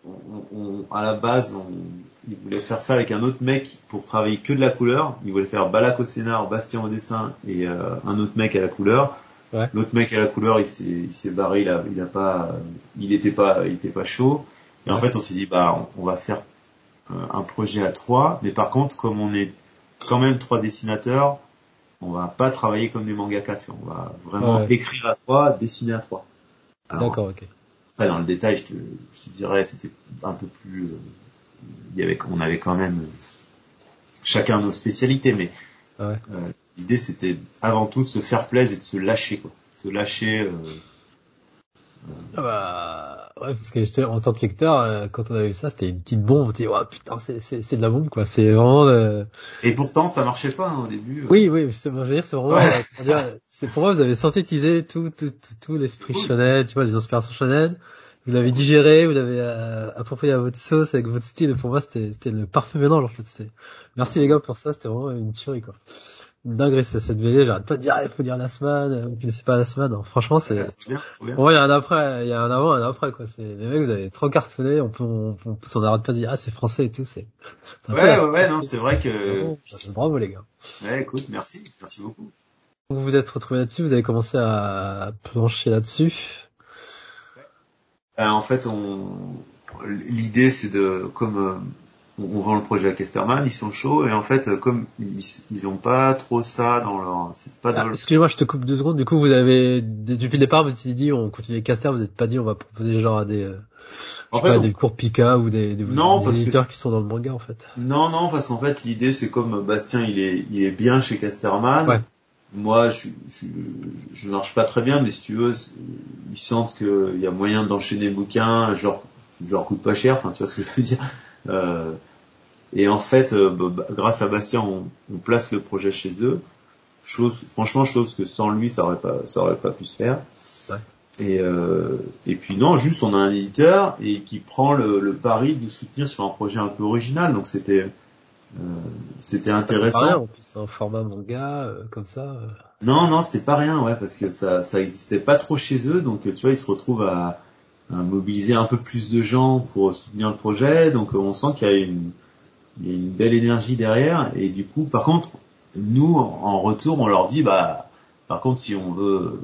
Speaker 2: on, on, à la base on, il voulait faire ça avec un autre mec pour travailler que de la couleur. Il voulait faire Balak au scénar Bastien au dessin et un autre mec à la couleur.
Speaker 1: Ouais.
Speaker 2: l'autre mec à la couleur il s'est il s'est barré il a il a pas il était pas il était pas chaud. Et en fait on s'est dit bah on, on va faire un projet à trois, mais par contre, comme on est quand même trois dessinateurs, on va pas travailler comme des mangaka, tu vois. On va vraiment ouais. écrire à trois, dessiner à trois.
Speaker 1: D'accord, ok.
Speaker 2: Après, dans le détail, je te, je te dirais, c'était un peu plus, euh, il y avait, on avait quand même euh, chacun nos spécialités, mais
Speaker 1: ouais.
Speaker 2: euh, l'idée c'était avant tout de se faire plaisir et de se lâcher, quoi. Se lâcher. Euh,
Speaker 1: ah bah, ouais, parce que en tant que lecteur, euh, quand on a vu ça, c'était une petite bombe. On dit, ouais, putain, c'est, c'est, c'est de la bombe, quoi. C'est vraiment. Le...
Speaker 2: Et pourtant, ça marchait pas hein, au début. Euh...
Speaker 1: Oui, oui, c'est, je veux dire, c'est vraiment. Ouais. c'est pour moi, vous avez synthétisé tout, tout, tout, tout l'esprit shonen, tu vois, les inspirations shonen. Vous l'avez digéré, vous l'avez euh, approprié à votre sauce avec votre style. Et pour moi, c'était, c'était le parfait mélange. En fait, c'était. Merci les gars pour ça. C'était vraiment une tuerie, quoi. Dingue c'est cette BD, j'arrête pas de dire, il faut dire la semaine, vous connaissez pas la semaine, franchement c'est,
Speaker 2: Ouais,
Speaker 1: il y a un après, il y a un avant et un après, quoi. C'est, les mecs, vous avez trop cartonné, on peut, on, on, on n'arrête pas de dire, ah, c'est français et tout, c'est,
Speaker 2: Ouais,
Speaker 1: la-
Speaker 2: ouais, ouais, non, c'est vrai que,
Speaker 1: bon. Bravo, les gars.
Speaker 2: ouais, écoute, merci, merci beaucoup.
Speaker 1: Vous vous êtes retrouvés là-dessus, vous avez commencé à plancher là-dessus.
Speaker 2: Euh, en fait, on, l'idée c'est de, comme euh, on on vend le projet à Kesterman, ils sont chauds et en fait, euh, comme ils, ils ont pas trop ça dans leur, c'est pas dans
Speaker 1: Ah, excusez-moi, je te coupe deux secondes. Du coup, vous avez, depuis le départ, vous vous êtes dit, on continue les casters, vous n'êtes pas dit, on va proposer genre à des, euh,
Speaker 2: En fait,
Speaker 1: pas,
Speaker 2: on-
Speaker 1: des cours Pika ou des, des,
Speaker 2: Non,
Speaker 1: des
Speaker 2: parce que-
Speaker 1: éditeurs qui sont dans le manga, en fait.
Speaker 2: Non, non, parce qu'en fait, l'idée, c'est comme Bastien, il est, il est bien chez Casterman.
Speaker 1: Ouais.
Speaker 2: Moi, je, je, je marche pas très bien, mais si tu veux, ils sentent qu'il y a moyen d'enchaîner le bouquin, je leur, je leur coûte pas cher, enfin, tu vois ce que je veux dire. Euh, et en fait, euh, bah, bah, grâce à Bastien, on, on place le projet chez eux. Chose, franchement, chose que sans lui, ça aurait pas, ça aurait pas pu se faire.
Speaker 1: Ouais.
Speaker 2: Et, euh, et puis non, juste on a un éditeur et qui prend le, le pari de nous soutenir sur un projet un peu original. Donc c'était euh, c'était
Speaker 1: C'est pas rien,
Speaker 2: intéressant.
Speaker 1: en plus, c'est un format manga, euh, comme ça. euh.
Speaker 2: Non, non, c'est pas rien, ouais, parce que ça ça existait pas trop chez eux. Donc tu vois, ils se retrouvent à mobiliser un peu plus de gens pour soutenir le projet. Donc on sent qu'il y a une il y a une belle énergie derrière. Et du coup, par contre, nous en retour, on leur dit bah par contre si on veut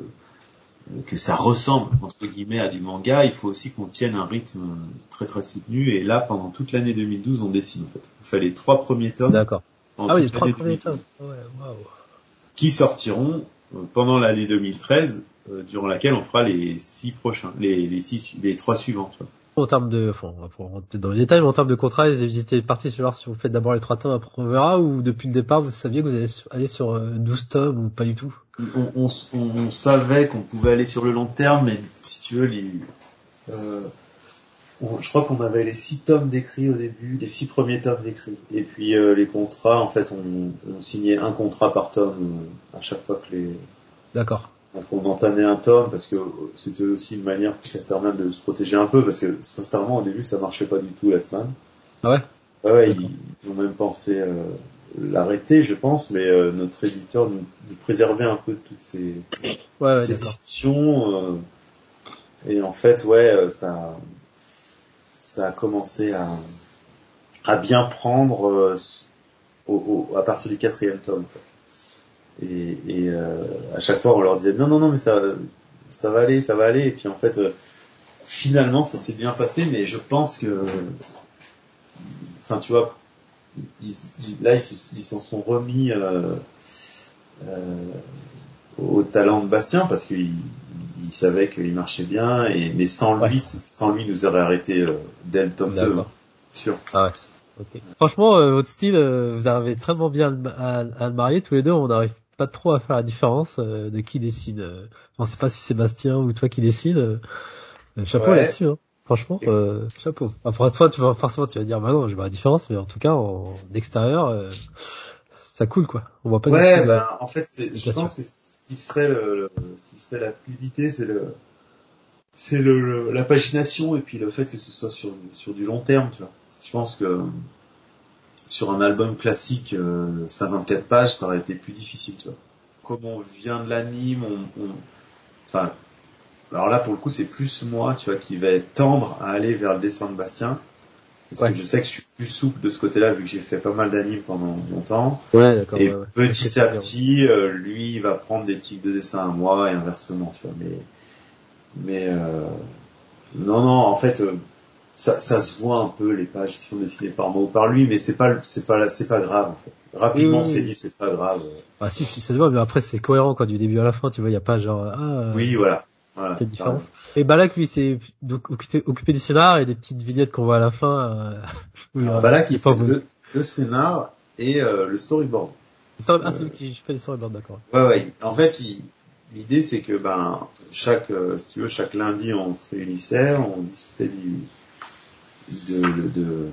Speaker 2: euh, que ça ressemble entre guillemets à du manga, il faut aussi qu'on tienne un rythme très très soutenu. Et là, pendant toute l'année 2012, on décide en fait. Il fallait les trois premiers tomes.
Speaker 1: D'accord. Ah oui, les trois premiers
Speaker 2: 2012,
Speaker 1: tomes. Ouais, waouh.
Speaker 2: Qui sortiront euh, pendant l'année 2013, euh, durant laquelle on fera les six prochains, les les six, les trois suivants. Tu vois.
Speaker 1: En termes de, enfin, on va rentrer dans les détails, mais en termes de contrat, les sur voir si vous faites d'abord les trois tomes, après on verra, ou depuis le départ, vous saviez que vous allez sur- aller sur euh, 12 tomes, ou pas du tout?
Speaker 2: on, on, on- on savait qu'on pouvait aller sur le long terme, mais si tu veux, les, euh, je crois qu'on avait les six tomes d'écrits au début, les six premiers tomes d'écrits. Et puis euh, les contrats, en fait, on, signait un contrat par tome euh, à chaque fois que les...
Speaker 1: D'accord.
Speaker 2: On entamait un tome parce que c'était aussi une manière pour Casterman de se protéger un peu parce que sincèrement au début ça marchait pas du tout la semaine.
Speaker 1: Ah ouais?
Speaker 2: Ouais, ouais, ils, ils ont même pensé euh, l'arrêter je pense, mais euh, notre éditeur nous, nous préservait un peu de toutes ces,
Speaker 1: Ouais, ouais,
Speaker 2: ces discussions. euh, et en fait, ouais, euh, ça, ça a commencé à, à bien prendre euh, au, au- à partir du quatrième tome. en fait. Et, et euh, à chaque fois, on leur disait non, non, non, mais ça, ça va aller, ça va aller. Et puis en fait, euh, finalement, ça s'est bien passé, mais je pense que, enfin, tu vois, ils, ils- là, ils se- ils s'en sont remis. Euh, euh, au talent de Bastien parce qu'il il savait qu'il marchait bien et mais sans lui sans lui nous aurait arrêté euh, dès le tome 2
Speaker 1: D'accord.
Speaker 2: sûr
Speaker 1: Ah ouais. Franchement, votre style, vous arrivez très bien à, le- à, à le marier tous les deux. On n'arrive pas trop à faire la différence euh, de qui décide. Euh, on sait pas si c'est Bastien ou toi qui décide. Euh, chapeau
Speaker 2: Ouais.
Speaker 1: là-dessus. Hein. Franchement, euh, chapeau. Après toi, tu vas forcément, tu vas dire, bah non, je vois la différence, mais en tout cas, en extérieur, euh, ça coule quoi. On voit pas.
Speaker 2: ouais ben en fait je
Speaker 1: Bien
Speaker 2: pense que ce qui ferait le, le- ce qui fait la fluidité c'est le c'est le, le- la pagination et puis le fait que ce soit sur sur du long terme tu vois je pense que sur un album classique euh, 54 pages ça aurait été plus difficile tu vois comme on vient de l'anime on, on- enfin alors là pour le coup c'est plus moi tu vois qui vais tendre à aller vers le dessin de Bastien parce
Speaker 1: Ouais.
Speaker 2: que je sais que je suis plus souple de ce côté-là vu que j'ai fait pas mal d'animes pendant longtemps
Speaker 1: Ouais, d'accord.
Speaker 2: et
Speaker 1: ouais, ouais.
Speaker 2: petit à petit, euh, lui, il va prendre des tics de dessin à moi et inversement, tu vois. Mais, mais euh, non, non, en fait, euh, ça, ça se voit un peu les pages qui sont dessinées par moi ou par lui, mais c'est pas, c'est pas, c'est pas grave en fait. Rapidement,
Speaker 1: Oui,
Speaker 2: on
Speaker 1: oui,
Speaker 2: s'est
Speaker 1: oui.
Speaker 2: dit c'est pas grave.
Speaker 1: Ah si, ça se voit, mais après c'est cohérent quoi, du début à la fin. Tu vois, il y a pas genre ah. euh,
Speaker 2: Oui, voilà. voilà
Speaker 1: Petite différence. Et Balak, lui, c'est donc occupé, occupé du scénar et des petites vignettes qu'on voit à la fin. Euh, où il
Speaker 2: Alors, fait
Speaker 1: bon.
Speaker 2: le, le scénar et euh, le storyboard.
Speaker 1: Story- Ah, c'est lui qui fait les storyboards, d'accord.
Speaker 2: Ouais, ouais. En fait, il- l'idée c'est que ben chaque, euh, si tu veux, chaque lundi on se réunissait, on discutait du, de, de,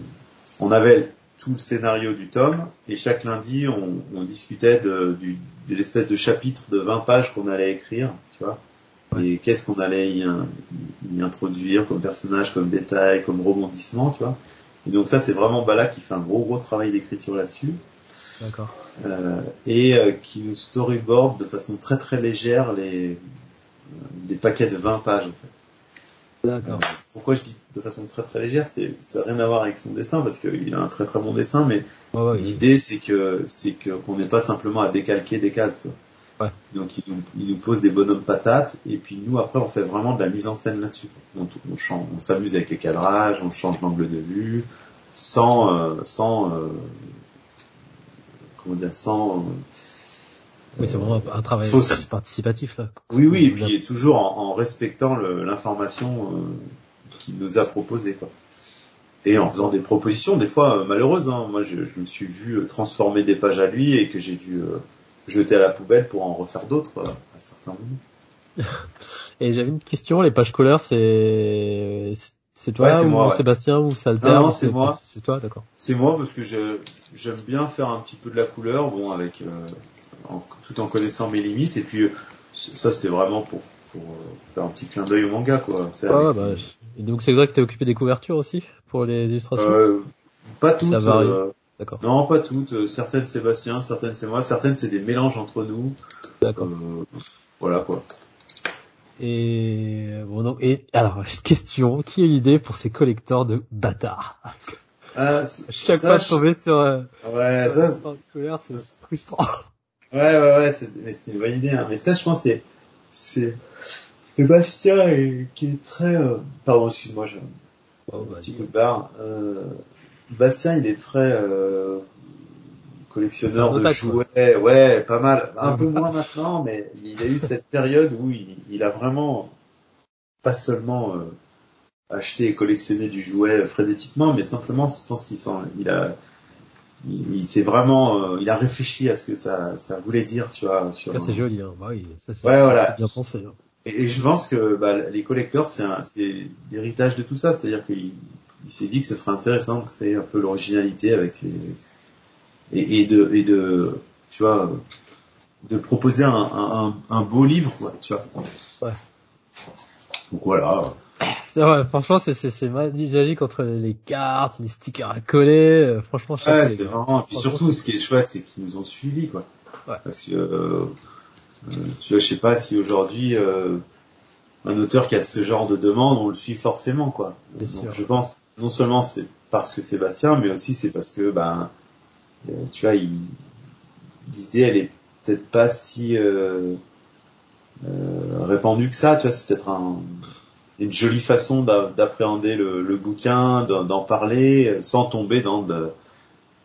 Speaker 2: on avait tout le scénario du tome et chaque lundi on, on discutait de, du, de l'espèce de chapitre de 20 pages qu'on allait écrire, tu vois. Et qu'est-ce qu'on allait y, y introduire comme personnage, comme détail, comme rebondissement, tu vois. Et donc ça c'est vraiment Bala qui fait un gros gros travail d'écriture là-dessus.
Speaker 1: D'accord.
Speaker 2: euh, et euh, qui nous storyboard de façon très très légère les des paquets de 20 pages en fait.
Speaker 1: D'accord.
Speaker 2: Pourquoi je dis de façon très très légère, c'est ça n'a rien à voir avec son dessin parce qu'il a un très très bon dessin, mais
Speaker 1: ouais,
Speaker 2: l'idée c'est que c'est que qu'on n'ait pas simplement à décalquer des cases.
Speaker 1: Ouais.
Speaker 2: Donc il nous, il nous pose des bonhommes patates et puis nous après on fait vraiment de la mise en scène là-dessus. On, on, on s'amuse avec les cadrages, on change d'angle de vue, sans euh, sans euh, comment dire sans euh,
Speaker 1: Oui, c'est vraiment un travail
Speaker 2: Fausse.
Speaker 1: participatif là.
Speaker 2: oui oui et puis toujours en, en respectant l'information qu'il nous a proposée quoi. Et en faisant des propositions des fois euh, malheureuses. Hein. Moi je, je me suis vu euh, transformer des pages à lui et que j'ai dû euh, jeter à la poubelle pour en refaire d'autres à certains moments.
Speaker 1: Et j'avais une question, les pages couleurs, c'est c'est- toi
Speaker 2: Ouais, c'est
Speaker 1: ou
Speaker 2: moi, ouais.
Speaker 1: Sébastien ou ça alterne
Speaker 2: Non, non, c'est moi.
Speaker 1: C'est toi, d'accord.
Speaker 2: C'est moi parce que j'aime bien faire un petit peu de la couleur, bon avec euh, en- tout en connaissant mes limites et puis ça c'était vraiment pour pour euh, faire un petit clin d'œil au manga quoi.
Speaker 1: Ah, bah, je- donc c'est vrai que t'es occupé des couvertures aussi pour les illustrations?
Speaker 2: Euh, pas toutes.
Speaker 1: Ça varie.
Speaker 2: euh,
Speaker 1: D'accord.
Speaker 2: non, pas toutes. Certaines Sébastien, certaines c'est moi, certaines c'est des mélanges entre nous.
Speaker 1: D'accord.
Speaker 2: Euh, voilà quoi.
Speaker 1: Et bon donc et alors juste question, qui a eu l'idée pour ces collecteurs de bâtards?
Speaker 2: Ah,
Speaker 1: Chaque
Speaker 2: ça,
Speaker 1: fois
Speaker 2: je-
Speaker 1: tomber sur
Speaker 2: Ouais, ça,
Speaker 1: sur une couleur, c'est frustrant.
Speaker 2: Ouais, ouais, ouais, c'est, mais c'est une bonne idée, hein. Mais ça, je pense, c'est, c'est, Sébastien est, qui est très, euh, pardon, excuse-moi, j'ai
Speaker 1: Oh,
Speaker 2: un
Speaker 1: bah,
Speaker 2: petit coup de barre. Euh, Bastien, il est très, euh, collectionneur de jouets, ouais, pas mal. Un peu moins maintenant, mais il a eu cette période où il, il a vraiment, pas seulement, euh, acheté et collectionné du jouet frénétiquement, mais simplement, je pense qu'il s'en, il a, il, il s'est vraiment, euh, il a réfléchi à ce que ça, ça voulait dire, tu vois, sur.
Speaker 1: C'est joli, hein. Bah oui, ça
Speaker 2: Ouais, voilà.
Speaker 1: bien pensé. hein.
Speaker 2: Et, et je pense que bah, les collecteurs, c'est l'héritage de tout ça, c'est-à-dire qu'il il s'est dit que ce serait intéressant de créer un peu l'originalité avec les et, et de et de tu vois de proposer un, un, un- un beau livre, quoi, tu vois.
Speaker 1: Ouais.
Speaker 2: Donc voilà.
Speaker 1: C'est vrai, franchement, c'est c'est c'est magique entre les cartes, les stickers à coller. euh, Franchement,
Speaker 2: Ouais, c'est vraiment. Puis
Speaker 1: Franchement,
Speaker 2: surtout, ce qui est chouette, c'est qu'ils nous ont suivis, quoi.
Speaker 1: Ouais.
Speaker 2: Parce que euh, euh, tu vois, je sais pas si aujourd'hui euh, un auteur qui a ce genre de demande, on le suit forcément, quoi.
Speaker 1: Bien
Speaker 2: Donc
Speaker 1: sûr.
Speaker 2: je pense non seulement c'est parce que Sébastien, mais aussi c'est parce que ben euh, tu vois, l'idée elle est peut-être pas si euh, répandue que ça. Tu vois, c'est peut-être un, une jolie façon d'a- d'appréhender le, le bouquin, d'en parler, sans tomber dans de,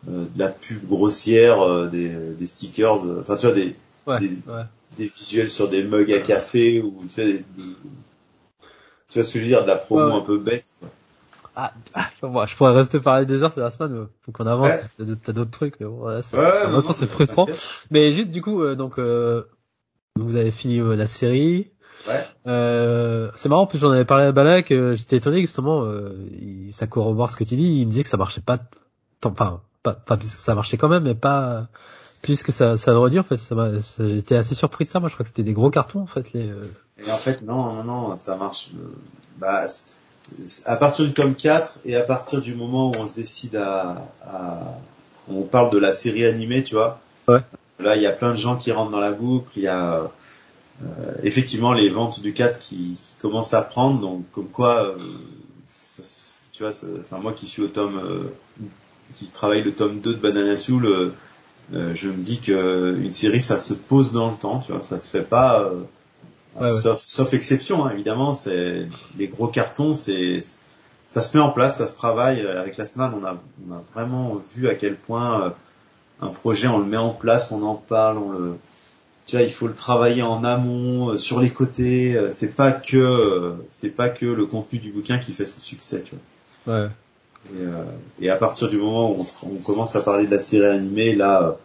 Speaker 2: euh, de la pub grossière, euh, des, des stickers, euh, enfin tu vois des,
Speaker 1: Ouais,
Speaker 2: des-
Speaker 1: ouais.
Speaker 2: des visuels sur des mugs à café ou tu vois, des- tu vois ce que je veux dire, de la promo
Speaker 1: Ouais,
Speaker 2: un peu bête. quoi.
Speaker 1: Ah, ah, bon, je pourrais rester parler des heures sur la semaine, mais faut qu'on avance.
Speaker 2: Ouais.
Speaker 1: T'as d'autres- trucs, mais bon, c'est,
Speaker 2: Ouais,
Speaker 1: en
Speaker 2: non,
Speaker 1: même temps,
Speaker 2: non,
Speaker 1: c'est frustrant. Mais juste du coup, euh, donc euh, vous avez fini euh, la série.
Speaker 2: Ouais.
Speaker 1: Euh, c'est marrant, en plus j'en avais parlé à Balak, euh, j'étais étonné que justement, euh, il- ça corrobore ce que tu dis. Il me disait que ça marchait pas, tant, enfin, pas, pas ça marchait quand même, mais pas plus que ça, ça le redit. En fait, ça j'étais assez surpris de ça. Moi, je crois que c'était des gros cartons en fait. Les, euh,
Speaker 2: Et en fait, non, non, non, ça marche. euh, Bah, à partir du tome 4 et à partir du moment où on se décide à, à- on parle de la série animée, tu vois.
Speaker 1: Ouais.
Speaker 2: Là, il y a plein de gens qui rentrent dans la boucle. Il y a euh, effectivement les ventes du 4 qui, qui commencent à prendre. Donc, comme quoi, euh, ça tu vois, ça- enfin moi qui suis au tome, euh, qui travaille le tome 2 de Banana Soul, euh, euh, je me dis que une série, ça se pose dans le temps. Tu vois, ça se fait pas. euh,
Speaker 1: Ouais, ouais.
Speaker 2: Sauf, sauf exception, hein, évidemment, c'est les gros cartons, c'est ça se met en place, ça se travaille. Avec la semaine, on a, on a vraiment vu à quel point euh, un projet, on le met en place, on en parle, on le, tu vois, il faut le travailler en amont, euh, sur les côtés. euh, C'est pas que, euh, c'est pas que le contenu du bouquin qui fait son succès, tu vois.
Speaker 1: ouais.
Speaker 2: Et, euh, et à partir du moment où on, on commence à parler de la série animée, là,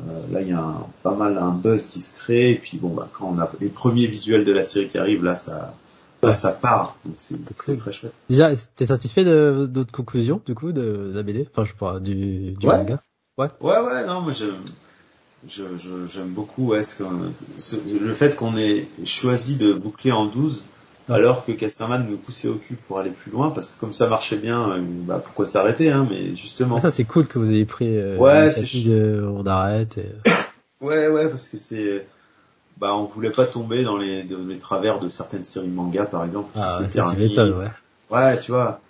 Speaker 2: euh, là il y a un, pas mal un buzz qui se crée. Et puis bon, bah, quand on a les premiers visuels de la série qui arrivent, là ça, là
Speaker 1: Ouais.
Speaker 2: ça part. Donc c'est
Speaker 1: cool.
Speaker 2: très chouette.
Speaker 1: Déjà, t'es satisfait de d'autres conclusions du coup de, de la BD Enfin, je sais pas, du, du
Speaker 2: Ouais.
Speaker 1: manga?
Speaker 2: Ouais, ouais, non, moi j'aime, je, je- j'aime beaucoup ouais, ce ce- le fait qu'on ait choisi de boucler en 12. alors que Casterman nous poussait au cul pour aller plus loin, parce que comme ça marchait bien, euh, bah, pourquoi s'arrêter, hein, mais justement.
Speaker 1: Ah, ça c'est cool que vous ayez pris euh,
Speaker 2: Ouais,
Speaker 1: l'initiative de- on arrête. Et...
Speaker 2: Ouais, ouais, parce que c'est, bah, on voulait pas tomber dans les, dans les travers de certaines séries manga, par exemple, qui
Speaker 1: Ah,
Speaker 2: s'éternisent.
Speaker 1: ouais.
Speaker 2: Ouais, tu vois.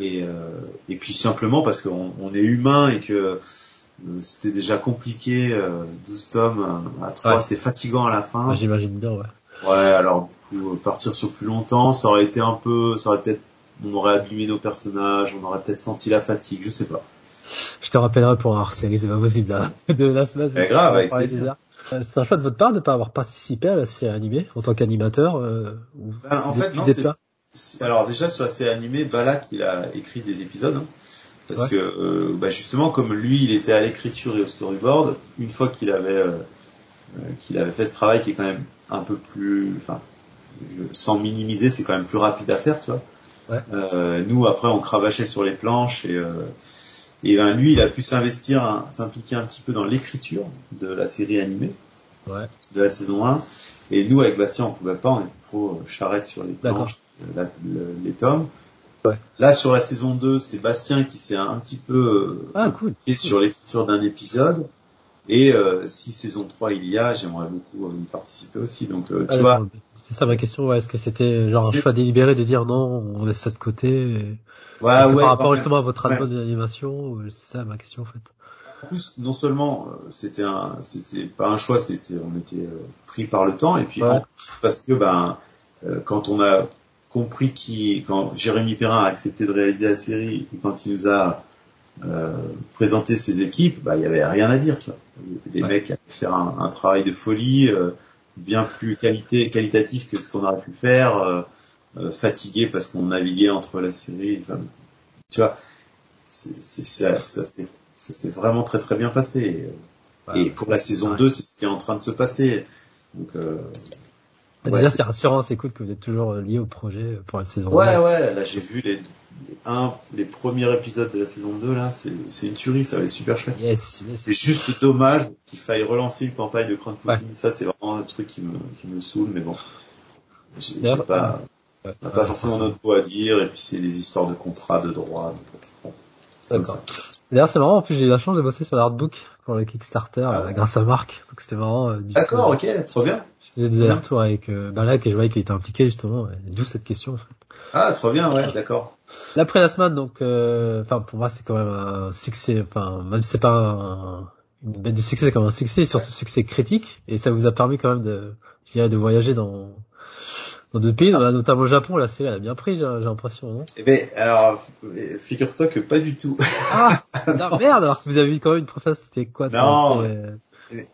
Speaker 2: Et, euh, et puis simplement parce qu'on on est humain et que euh, c'était déjà compliqué, euh, 12 tomes euh, à 3,
Speaker 1: Ouais.
Speaker 2: c'était fatigant à la fin.
Speaker 1: Ouais, J'imagine bien, ouais.
Speaker 2: Ouais, alors du coup, euh, partir sur plus longtemps, ça aurait été un peu, ça aurait peut-être, on aurait abîmé nos personnages, on aurait peut-être senti la fatigue, je sais pas.
Speaker 1: Je te rappellerai pour un hors-série, c'est pas possible, là, de la semaine.
Speaker 2: Eh, grave, avec.
Speaker 1: Euh, C'est un choix de votre part de pas avoir participé à la série animée en tant qu'animateur. Euh,
Speaker 2: Ben, en fait, non, c'est, c'est- alors déjà sur la série animée, Balak, il a écrit des épisodes, hein, parce
Speaker 1: Ouais.
Speaker 2: que euh, bah, justement, comme lui, il était à l'écriture et au storyboard, une fois qu'il avait, euh, euh, qu'il avait fait ce travail qui est quand même un peu plus, enfin, sans minimiser, c'est quand même plus rapide à faire, tu vois.
Speaker 1: Ouais.
Speaker 2: Euh, nous, après, on cravachait sur les planches et, euh, et ben lui, il a pu s'investir, hein, s'impliquer un petit peu dans l'écriture de la série animée
Speaker 1: Ouais.
Speaker 2: de la saison 1. Et nous, avec Bastien, on pouvait pas, on était trop euh, charrette sur les planches, la- le- les tomes.
Speaker 1: Ouais.
Speaker 2: Là, sur la saison 2, c'est Bastien qui s'est un petit peu euh,
Speaker 1: Ah, cool.
Speaker 2: impliqué sur l'écriture d'un épisode. Et euh, si saison 3 il y a, j'aimerais beaucoup euh, y participer aussi. Donc, euh,
Speaker 1: Ah,
Speaker 2: tu vois.
Speaker 1: C'est ça ma question, ouais. Est-ce que c'était genre un choix délibéré de dire non, on laisse ça de côté et...
Speaker 2: ouais,
Speaker 1: que
Speaker 2: ouais,
Speaker 1: par rapport
Speaker 2: en
Speaker 1: justement à votre
Speaker 2: ouais.
Speaker 1: album d'animation, euh, c'est ça ma question en fait.
Speaker 2: En plus, non seulement euh, c'était un, c'était pas un choix, c'était, on était euh, pris par le temps, et puis
Speaker 1: Ouais.
Speaker 2: en plus parce que ben, euh, quand on a compris qui, quand Jérémy Perrin a accepté de réaliser la série et quand il nous a euh, présenté ses équipes, bah il y avait rien à dire, tu vois.
Speaker 1: Ouais.
Speaker 2: mecs allaient faire un, un travail de folie, euh, bien plus qualité, qualitatif que ce qu'on aurait pu faire, euh, euh, fatigué parce qu'on naviguait entre la série, enfin, tu vois. C'est, c'est, ça, ça, c'est ça s'est vraiment très très bien passé. Et,
Speaker 1: Ouais.
Speaker 2: et pour la saison
Speaker 1: Ouais.
Speaker 2: 2, c'est ce qui est en train de se passer. Donc, euh,
Speaker 1: Bah,
Speaker 2: ouais,
Speaker 1: déjà
Speaker 2: c'est-
Speaker 1: c'est rassurant, c'est cool que vous êtes toujours euh, lié au projet pour la saison.
Speaker 2: ouais,
Speaker 1: 2.
Speaker 2: ouais, là j'ai vu les, les, un, les premiers épisodes de la saison 2, là, c'est, une tuerie, ça va être super chouette.
Speaker 1: Yes, yes.
Speaker 2: C'est juste dommage qu'il faille relancer une campagne de crowdfunding. Ça, c'est vraiment un truc qui me, qui me saoule, mais bon. J'ai, pas,
Speaker 1: Ouais.
Speaker 2: on n'a pas
Speaker 1: Ouais,
Speaker 2: forcément notre mot à dire, et puis c'est des histoires de contrats, de droits. bon,
Speaker 1: D'accord. D'ailleurs, c'est marrant, en plus j'ai eu la chance de bosser sur l'artbook pour le Kickstarter
Speaker 2: Ah
Speaker 1: euh,
Speaker 2: ouais.
Speaker 1: grâce à Marc. Donc c'était marrant. euh, du
Speaker 2: D'accord,
Speaker 1: coup,
Speaker 2: ok, trop bien.
Speaker 1: Je faisais des allers-retours avec euh, Balak et je voyais qu'il était impliqué justement. D'où cette question en fait.
Speaker 2: Ah, trop bien, ouais, d'accord.
Speaker 1: L'après la semaine, donc, euh, enfin pour moi c'est quand même un succès. Enfin même si c'est pas un, une bête de succès, c'est quand même un succès et surtout succès critique. Et ça vous a permis quand même de, je dirais, de voyager dans dans d'autres pays, notamment au Japon. La série elle a bien pris, j'ai l'impression, non?
Speaker 2: Eh ben, alors, figure-toi que pas du tout.
Speaker 1: Ah, non, merde, alors que vous avez eu quand même une préface, c'était quoi
Speaker 2: Non,
Speaker 1: euh,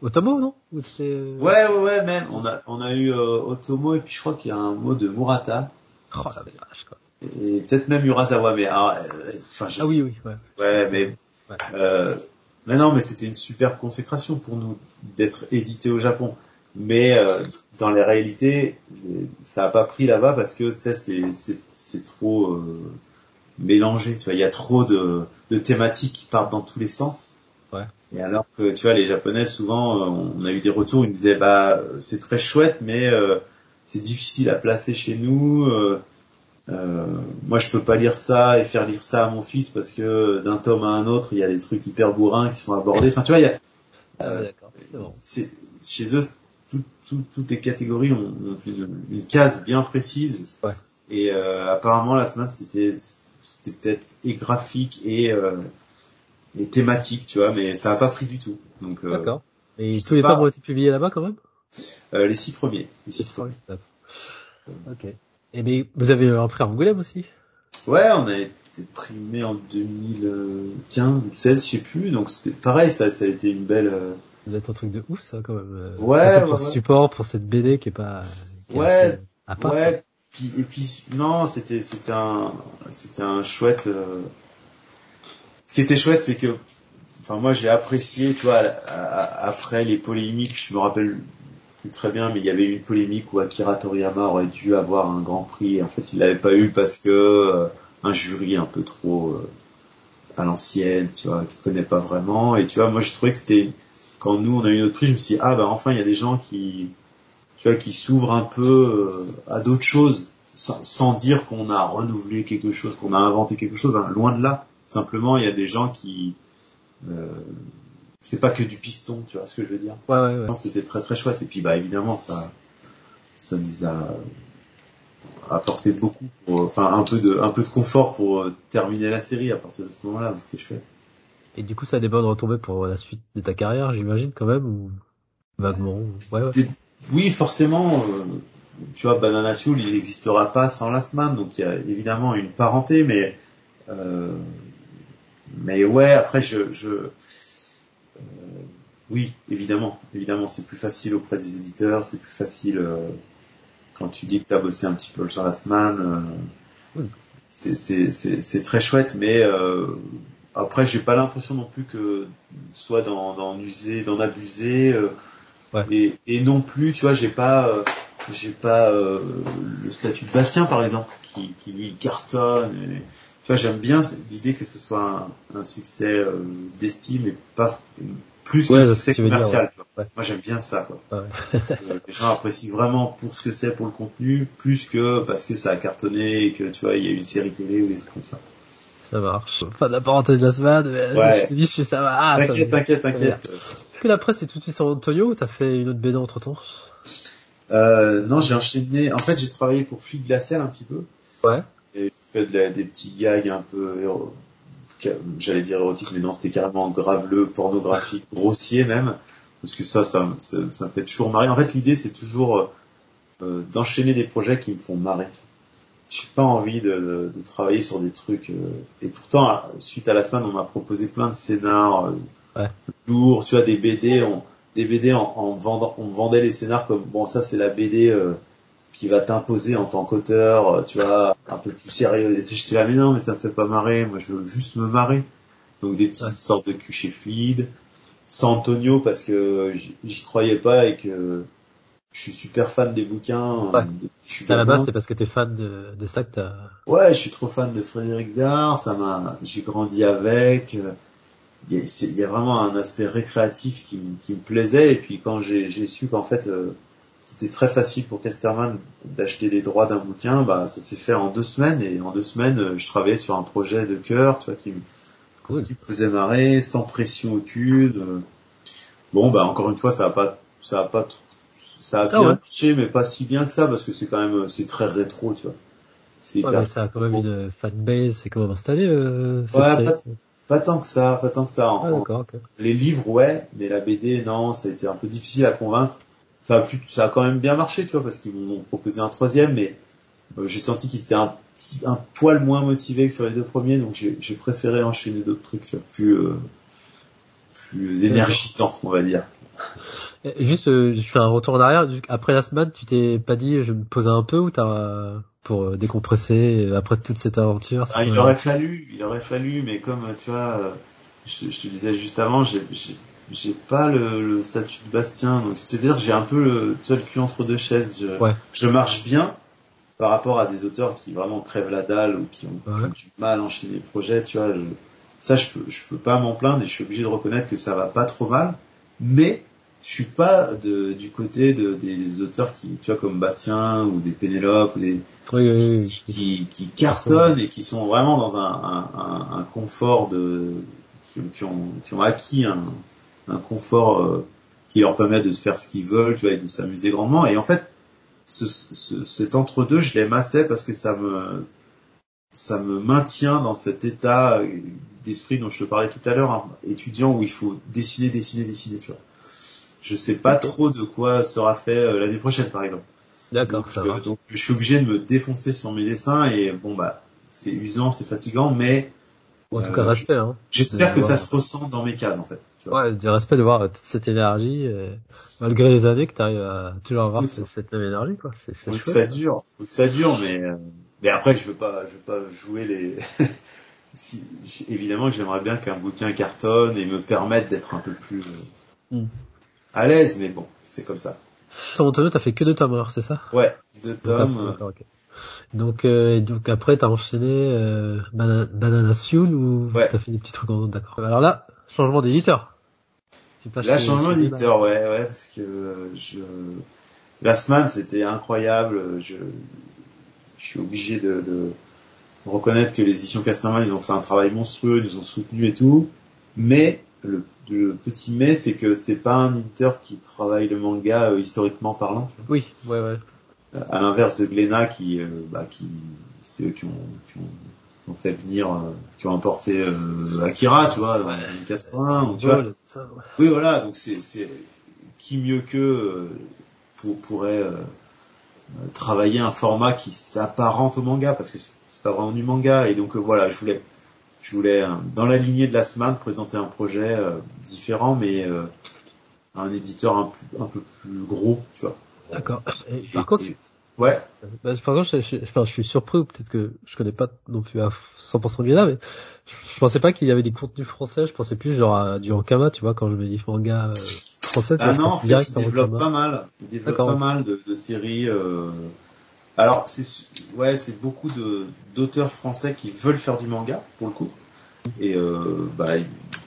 Speaker 1: Otomo, non? Ou euh,
Speaker 2: Ouais, ouais, ouais, même. On a, on a eu euh, Otomo et puis je crois qu'il y a un mot de Murata
Speaker 1: Oh la vache, quoi.
Speaker 2: et peut-être même Urasawa, mais alors, euh, enfin, je
Speaker 1: Ah oui, oui, ouais.
Speaker 2: Ouais, mais
Speaker 1: Ouais.
Speaker 2: euh, mais non, mais c'était une super consécration pour nous d'être édité au Japon. Mais euh, dans les réalités, ça a pas pris là-bas parce que ça c'est c'est c'est trop euh, mélangé. Tu vois, il y a trop de de thématiques qui partent dans tous les sens.
Speaker 1: Ouais.
Speaker 2: Et alors que tu vois, les Japonais souvent, euh, on a eu des retours, ils nous disaient bah c'est très chouette, mais euh, c'est difficile à placer chez nous. euh, euh, moi, je peux pas lire ça et faire lire ça à mon fils parce que d'un tome à un autre, il y a des trucs hyper bourrins qui sont abordés. Enfin, tu vois, il y a,
Speaker 1: Ah ouais, d'accord. Bon.
Speaker 2: chez eux, tout- tout- toutes les catégories ont, ont une, une case bien précise.
Speaker 1: Ouais.
Speaker 2: Et euh, apparemment, la semaine, c'était, c'était peut-être et graphique et, euh, et thématique, tu vois, mais ça a pas pris du tout. Donc, euh,
Speaker 1: D'accord. Et tous les
Speaker 2: pas.
Speaker 1: ont été publiés là-bas quand même?
Speaker 2: Euh, les six premiers. Les six premiers.
Speaker 1: D'accord. Ok. Et mais vous avez repris Angoulême aussi?
Speaker 2: Ouais, on a été primé en 2015 ou 16, je sais plus. Donc c'était pareil, ça, ça a été une belle. euh,
Speaker 1: Ça doit être un truc de ouf ça quand même. euh,
Speaker 2: Ouais,
Speaker 1: surtout pour
Speaker 2: ouais,
Speaker 1: ce
Speaker 2: ouais.
Speaker 1: support, pour cette BD qui est pas... Qui est
Speaker 2: Ouais,
Speaker 1: assez à part, quoi.
Speaker 2: ouais. Puis, et puis non, c'était c'était un c'était un chouette. euh, Ce qui était chouette, c'est que, enfin moi j'ai apprécié, tu vois, à- à- après les polémiques, je me rappelle très bien, mais il y avait eu une polémique où Akira Toriyama aurait dû avoir un grand prix. En fait, il l'avait pas eu parce que euh, un jury un peu trop euh, à l'ancienne, tu vois, qui connaît pas vraiment. Et tu vois, moi je trouvais que c'était quand nous on a eu notre prix, je me suis dit ah bah enfin il y a des gens qui tu vois qui s'ouvrent un peu euh, à d'autres choses sans, sans dire qu'on a renouvelé quelque chose, qu'on a inventé quelque chose, hein, loin de là. Simplement, il y a des gens qui, euh, c'est pas que du piston, tu vois ce que je veux dire.
Speaker 1: Ouais, ouais, ouais.
Speaker 2: C'était très très chouette. Et puis bah évidemment, ça, ça nous a apporté beaucoup, pour, enfin un peu de, un peu de confort pour euh, terminer la série à partir de ce moment-là. C'était chouette.
Speaker 1: Et du coup, ça a des bonnes retombées pour la suite de ta carrière, j'imagine, quand même, ou vaguement. ou- Ouais, ouais.
Speaker 2: Oui, forcément. euh, tu vois, Banana Soul, il n'existera pas sans Last Man, donc il y a évidemment une parenté, mais euh, mais ouais, après je, je oui, évidemment, évidemment, c'est plus facile auprès des éditeurs, c'est plus facile euh, quand tu dis que tu as bossé un petit peu Man. euh,
Speaker 1: Oui.
Speaker 2: c'est très chouette, mais euh, après j'ai pas l'impression non plus que soit d'en user, d'en abuser. euh,
Speaker 1: Ouais.
Speaker 2: et, et non plus, tu vois, j'ai pas, euh, j'ai pas euh, le statut de Bastien par exemple, qui, qui lui cartonne. et- vois, j'aime bien l'idée que ce soit un, un succès euh, d'estime et pas plus
Speaker 1: Ouais,
Speaker 2: succès
Speaker 1: dire,
Speaker 2: commercial. tu vois.
Speaker 1: Ouais.
Speaker 2: Moi, j'aime bien ça. Quoi. Euh, les gens apprécient vraiment pour ce que c'est pour le contenu, plus que parce que ça a cartonné et que tu vois, il y a une série télé ou des trucs comme ça.
Speaker 1: Ça marche. Pas de la parenthèse de la semaine, mais
Speaker 2: Ouais.
Speaker 1: je te dis, je suis ça va. Ah,
Speaker 2: t'inquiète, t'inquiète, t'inquiète.
Speaker 1: Est-ce que la presse est tout de suite sur Antonio ou t'as fait une autre BD entre temps?
Speaker 2: Euh, non, j'ai enchaîné. En fait, j'ai travaillé pour Fluide Glacial un petit peu.
Speaker 1: Ouais.
Speaker 2: Et j'ai fait de la- des petits gags un peu, j'allais dire érotiques, mais non, c'était carrément graveleux, pornographique, grossier même. Parce que ça, ça, ça, ça me fait toujours marrer. En fait, l'idée, c'est toujours euh, d'enchaîner des projets qui me font marrer. J'ai pas envie de, de- de travailler sur des trucs. euh, et pourtant, suite à la semaine, on m'a proposé plein de scénars euh,
Speaker 1: Ouais.
Speaker 2: lourds. Tu vois, des BD, on, des BD en, en vendant, on vendait les scénars comme bon, ça c'est la BD euh, qui va t'imposer en tant qu'auteur, euh, tu vois, un peu plus sérieux. Et j'étais là, mais non, mais ça me fait pas marrer. Moi, je veux juste me marrer. Donc des petites
Speaker 1: Ouais.
Speaker 2: sortes de cul chez Fluide. Sans Antonio parce que j'y- croyais pas et que je suis super fan des bouquins.
Speaker 1: Ouais.
Speaker 2: euh, que je suis
Speaker 1: À la base, c'est parce que t'es fan de, de ça que t'as.
Speaker 2: Ouais, je suis trop fan de Frédéric Dard, ça m'a, j'ai grandi avec. euh, Il y, a, c'est- il y a vraiment un aspect récréatif qui, me- qui me plaisait. Et puis quand j'ai, j'ai su qu'en fait euh, c'était très facile pour Casterman d'acheter les droits d'un bouquin, bah ça s'est fait en deux semaines. Et en deux semaines, euh, je travaillais sur un projet de cœur, tu vois, qui
Speaker 1: Cool.
Speaker 2: qui me faisait marrer, sans pression aucune. euh. Bon, bah encore une fois, ça a pas, ça a pas, ça a bien
Speaker 1: Ah ouais.
Speaker 2: marché, mais pas si bien que ça parce que c'est quand même, c'est très rétro, tu vois. C'est
Speaker 1: Ouais, ça a quand même une fanbase, c'est quand même installé, euh, cette
Speaker 2: Ouais,
Speaker 1: série.
Speaker 2: pas- tant que ça, pas tant que ça. En-
Speaker 1: Ah,
Speaker 2: en- les livres, ouais, mais la BD, non, ça a été un peu difficile à convaincre. Ça a, plus, ça a quand même bien marché, tu vois, parce qu'ils m'ont proposé un troisième, mais euh, j'ai senti qu'ils étaient un, petit, un poil moins motivés que sur les deux premiers, donc j'ai préféré enchaîner d'autres trucs tu vois, plus, euh, plus énergisants, on va dire.
Speaker 1: Juste, euh, je fais un retour en arrière. Après la semaine, tu t'es pas dit, je vais me poser un peu ou t'as, pour euh, décompresser euh, après toute cette aventure
Speaker 2: Ah, il aurait fallu, il aurait fallu, mais comme tu vois, euh, je, je te disais juste avant, j'ai j'ai- pas le, le statut de Bastien, donc c'est-à-dire j'ai un peu le, tu vois, le cul entre deux chaises. Je,
Speaker 1: Ouais.
Speaker 2: je marche bien par rapport à des auteurs qui vraiment crèvent la dalle ou qui ont,
Speaker 1: Ouais.
Speaker 2: du mal à enchaîner les projets, tu vois. je- ça, je peux, je peux pas m'en plaindre et je suis obligé de reconnaître que ça va pas trop mal, mais je suis pas de, du côté de, des auteurs qui, tu vois, comme Bastien ou des Pénélope ou des,
Speaker 1: Oui, oui, oui.
Speaker 2: qui, qui cartonnent et qui sont vraiment dans un, un, un, un confort de qui, qui ont, qui ont acquis un, un confort euh, qui leur permet de faire ce qu'ils veulent, tu vois, et de s'amuser grandement. Et en fait, ce, ce, cet entre-deux, je l'aime assez parce que ça me ça me maintient dans cet état d'esprit dont je te parlais tout à l'heure, hein, étudiant où il faut dessiner, dessiner, dessiner, tu vois. Je sais pas trop de quoi sera fait euh, l'année prochaine, par exemple.
Speaker 1: D'accord,
Speaker 2: Donc, euh, donc je suis obligé de me défoncer sur mes dessins et bon bah c'est usant, c'est fatigant, mais
Speaker 1: En tout
Speaker 2: euh,
Speaker 1: cas, respect, hein.
Speaker 2: j'espère que ça
Speaker 1: voir-
Speaker 2: se ressent dans mes cases en fait. Tu vois.
Speaker 1: Ouais, du respect de voir euh, toute cette énergie, euh, malgré les années que t'arrives à toujours avoir cette, cette même énergie, quoi. C'est, c'est
Speaker 2: Faut que ça dure, faut que ça dure, mais euh, mais après je veux pas, je veux pas jouer les. si, évidemment que j'aimerais bien qu'un bouquin cartonne et me permette d'être un peu plus euh,
Speaker 1: Mm.
Speaker 2: à l'aise, mais bon, c'est comme ça.
Speaker 1: Sur Antonio, t'as fait que deux tomes alors, c'est ça?
Speaker 2: Ouais, deux tomes.
Speaker 1: Donc, euh, donc après, t'as enchaîné euh, Banana, Banana Soul ou
Speaker 2: Ouais.
Speaker 1: t'as fait des petits trucs en d'accord. Alors là, changement d'éditeur.
Speaker 2: Là,
Speaker 1: chez-
Speaker 2: changement d'éditeur, ouais, ouais, parce que euh, je... Last Man, c'était incroyable. Je, je suis obligé de, de, reconnaître que les éditions Casterman, ils ont fait un travail monstrueux, ils nous ont soutenus et tout. Mais le, le petit mais, c'est que c'est pas un éditeur qui travaille le manga euh, historiquement parlant.
Speaker 1: Oui, ouais, ouais.
Speaker 2: Euh, à l'inverse de Glénat, qui, euh, bah, qui, c'est eux qui ont, qui ont, ont fait venir, qui ont importé Akira, tu vois, dans les années 80. tu vois. Oui, voilà. Donc c'est, c'est qui mieux que pour, pourrait travailler un format qui s'apparente au manga, parce que c'est pas vraiment du manga. Et donc voilà, je voulais je voulais, euh, dans la lignée de la semaine, présenter un projet euh, différent, mais euh, un éditeur un, un, peu plus gros, tu vois.
Speaker 1: D'accord. Par contre,
Speaker 2: ouais.
Speaker 1: Bah, par contre, je, je, enfin, je suis surpris, ou peut-être que je connais pas non plus à 100% là, mais je, je pensais pas qu'il y avait des contenus français. Je pensais plus genre à du Ankama, tu vois, quand je me dis manga français.
Speaker 2: Ah non, en fait, il développe pas mal. Il développe pas mal de, de séries. Euh, alors, c'est ouais, c'est beaucoup de d'auteurs français qui veulent faire du manga pour le coup. Et euh, bah,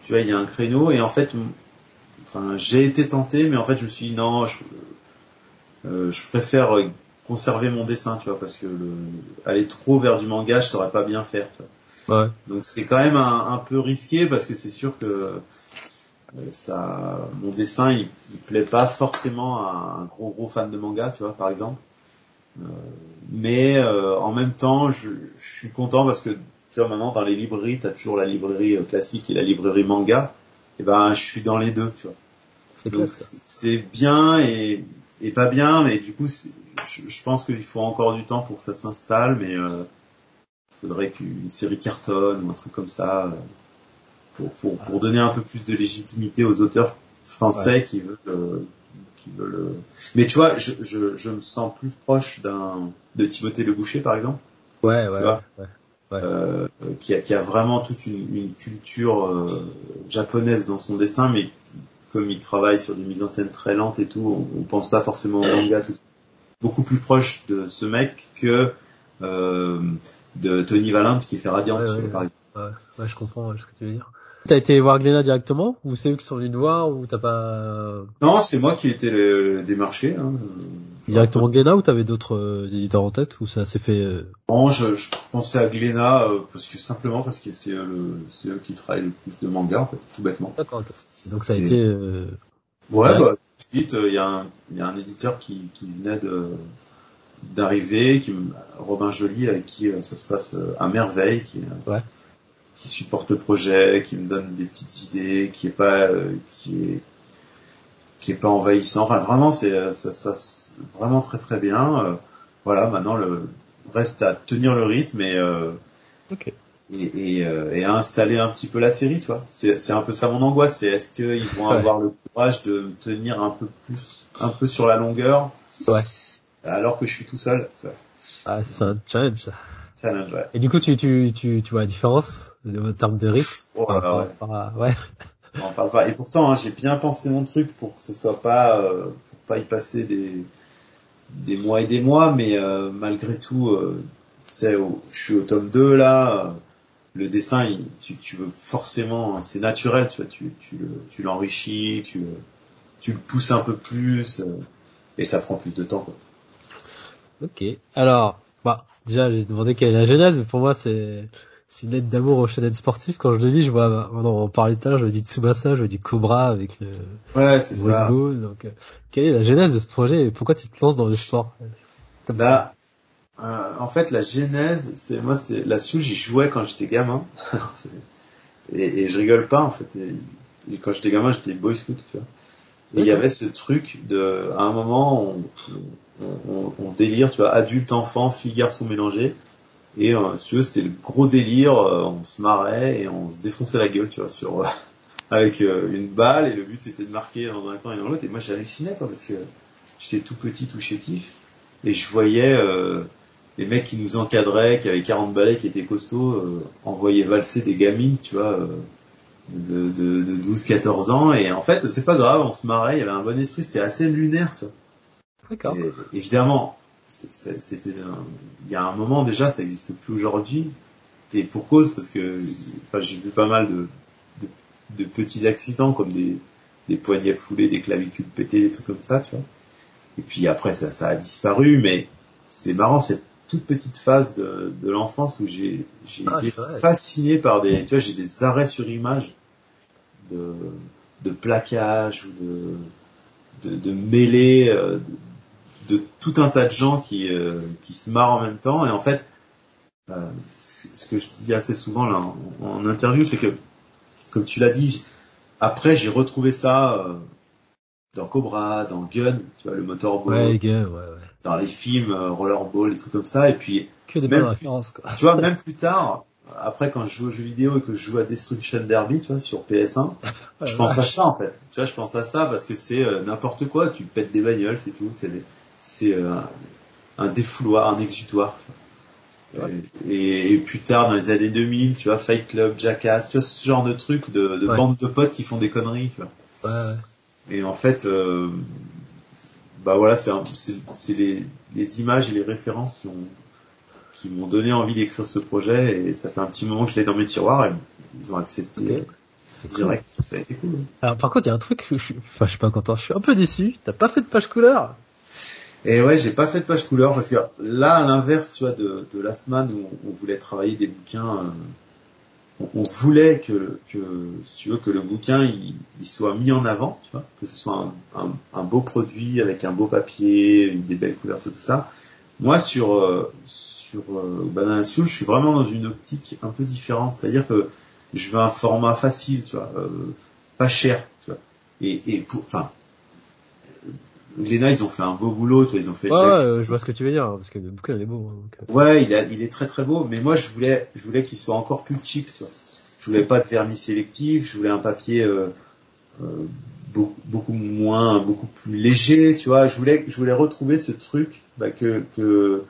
Speaker 2: tu vois, il y a un créneau et en fait, enfin, j'ai été tenté, mais en fait, je me suis dit non, je, euh, je préfère conserver mon dessin, tu vois, parce que le, aller trop vers du manga, je saurais pas bien faire. Tu vois. Ouais. Donc c'est quand même un, un, peu risqué parce que c'est sûr que euh, ça, mon dessin, il, il plaît pas forcément à un gros gros fan de manga, tu vois, par exemple. Euh, mais euh, en même temps, je, je, suis content parce que tu vois maintenant dans les librairies, tu as toujours la librairie euh, classique et la librairie manga. Et ben, je suis dans les deux, tu vois. Donc c'est bien et, et pas bien, mais du coup, je, je, pense qu'il faut encore du temps pour que ça s'installe, mais il faudrait qu'une série cartonne ou un truc comme ça pour, pour, pour donner un peu plus de légitimité aux auteurs français qui veulent veulent. Mais tu vois, je, je, je me sens plus proche d'un de Timothée Le Boucher par exemple.
Speaker 1: Ouais, ouais. ouais,
Speaker 2: ouais. Euh, qui, a, qui a vraiment toute une, une culture euh, japonaise dans son dessin, mais comme il travaille sur des mises en scène très lentes et tout, on, on pense pas forcément au manga tout beaucoup plus proche de ce mec que euh, de Tony Valente qui fait Radiant,
Speaker 1: par exemple. Ouais, je comprends ce que tu veux dire. T'as été voir Glénat directement ou c'est eux qui sont venus te voir ou t'as pas
Speaker 2: Non, c'est moi qui ai été le, démarché. Hein.
Speaker 1: Directement Glénat ou t'avais d'autres euh, éditeurs en tête ou ça s'est fait euh...
Speaker 2: Non, je, je, pensais à Glénat euh, parce que simplement parce que c'est le c'est eux qui travaillent le plus de manga en fait, tout bêtement.
Speaker 1: D'accord. Donc ça a été. Euh...
Speaker 2: Ouais, bah tout de suite il y a un il y a un éditeur qui qui venait de d'arriver, qui Robin Joly avec qui ça se passe à merveille, qui
Speaker 1: ouais
Speaker 2: qui supporte le projet, qui me donne des petites idées, qui est pas euh, qui est qui est pas envahissant. Enfin vraiment c'est euh, ça, ça vraiment très très bien. Euh, voilà maintenant le reste à tenir le rythme et
Speaker 1: okay.
Speaker 2: et, et, et, à installer un petit peu la série, toi. C'est c'est un peu ça mon angoisse, c'est est-ce qu'ils vont avoir le courage de tenir un peu plus un peu sur la longueur.
Speaker 1: Ouais.
Speaker 2: Alors que je suis tout seul. Tu vois.
Speaker 1: Ah c'est un challenge.
Speaker 2: Challenge, ouais.
Speaker 1: Et du coup, tu, tu, tu, tu vois la différence en termes de rythme
Speaker 2: oh, ouais.
Speaker 1: ouais.
Speaker 2: On parle pas. Et pourtant, hein, j'ai bien pensé mon truc pour que ce soit pas, euh, pour pas y passer des, des mois et des mois, mais euh, malgré tout, euh, tu sais, je suis au tome 2 là, le dessin, il, tu, tu veux forcément, c'est naturel, tu vois, tu, tu, tu l'enrichis, tu, tu le pousses un peu plus, et ça prend plus de temps. Quoi.
Speaker 1: Ok. Alors, bah, déjà, j'ai demandé quelle est la genèse, mais pour moi, c'est, c'est une lettre d'amour au shonen sportif. Quand je le dis, je vois, bah, on parlait tout à l'heure, je me dis Tsubasa, je me dis Cobra avec le,
Speaker 2: ouais, c'est ça.
Speaker 1: Donc, euh, quelle est la genèse de ce projet et pourquoi tu te lances dans le sport?
Speaker 2: Comme bah, euh, en fait, la genèse, c'est, moi, c'est, la souche, j'y jouais quand j'étais gamin. et, et, je rigole pas, en fait. Et, quand j'étais gamin, j'étais boy scout, tu vois. Et il y avait ce truc de, à un moment, on, on, on, délire, tu vois, adulte, enfant, fille, garçon mélangé. Et euh, tu veux, c'était le gros délire, euh, on se marrait et on se défonçait la gueule, tu vois, sur euh, avec euh, une balle et le but c'était de marquer dans un coin et dans l'autre. Et moi j'hallucinais quoi parce que j'étais tout petit, tout chétif et je voyais les mecs qui nous encadraient, qui avaient 40 balais, qui étaient costauds, envoyer valser des gamines, tu vois, de, de, de 12-14 ans. Et en fait, c'est pas grave, on se marrait, il y avait un bon esprit, c'était assez lunaire, tu vois.
Speaker 1: D'accord.
Speaker 2: Évidemment, c'était il y a un moment déjà, ça n'existe plus aujourd'hui. Et pour cause, parce que enfin, j'ai vu pas mal de, de, de, petits accidents comme des, des poignets foulés, des clavicules pétées, des trucs comme ça, tu vois. Et puis après, ça, ça a disparu, mais c'est marrant, c'est toute petite phase de, de l'enfance où j'ai j'ai
Speaker 1: Ah,
Speaker 2: été fasciné par des, tu vois, j'ai des arrêts sur image de de plaquage ou de de, de mêlées euh, de, de tout un tas de gens qui euh, qui se marrent en même temps et en fait euh, ce que je dis assez souvent là en, en interview c'est que comme tu l'as dit après j'ai retrouvé ça euh, dans Cobra, dans Gun, tu vois le motorball,
Speaker 1: Ouais, ouais, ouais.
Speaker 2: dans les films euh, Rollerball, des trucs comme ça et puis
Speaker 1: Que des
Speaker 2: Même
Speaker 1: bonnes références, quoi.
Speaker 2: tu vois, même plus tard, après quand je joue aux jeux vidéo et que je joue à Destruction Derby, tu vois, sur PS1, je pense à ça en fait. Tu vois, je pense à ça parce que c'est euh, n'importe quoi. Tu pètes des bagnoles, c'est tout. C'est euh, un défouloir, un exutoire. tu vois. Et, et plus tard, dans les années 2000, tu vois, Fight Club, Jackass, tu vois, ce genre de trucs de, de
Speaker 1: Ouais.
Speaker 2: bandes de potes qui font des conneries, tu vois.
Speaker 1: Ouais.
Speaker 2: Et en fait, euh, bah voilà, c'est les, les images et les références qui ont qui m'ont donné envie d'écrire ce projet et ça fait un petit moment que je l'ai dans mes tiroirs et ils ont accepté
Speaker 1: Ok. C'est cool.
Speaker 2: direct. Ça a été cool.
Speaker 1: Alors, par contre, il y a un truc, je suis, enfin, je suis pas content, je suis un peu déçu. T'as pas fait de page couleur?
Speaker 2: Et ouais, j'ai pas fait de page couleur parce que là, à l'inverse, tu vois, de, de Last Man où on voulait travailler des bouquins, euh, on, on voulait que, que, si tu veux, que le bouquin il, il soit mis en avant, tu vois, que ce soit un, un, un beau produit avec un beau papier, des belles couvertures, tout ça. Moi, sur euh, sur euh, Banana Soul, je suis vraiment dans une optique un peu différente, c'est-à-dire que je veux un format facile, tu vois, euh, pas cher, tu vois, et, et pour, enfin. Glénat, ils ont fait un beau boulot, toi, ils ont fait
Speaker 1: Ouais,
Speaker 2: Jack-
Speaker 1: je vois ce que tu veux dire, parce que le bouquin, il est beau. hein, donc, euh.
Speaker 2: Ouais, il, a, il est très très beau, mais moi je voulais, je voulais qu'il soit encore plus cheap. Tu vois. Je voulais pas de vernis sélectif, je voulais un papier euh, euh, beaucoup, beaucoup moins, beaucoup plus léger. Tu vois, je voulais, je voulais retrouver ce truc bah, que que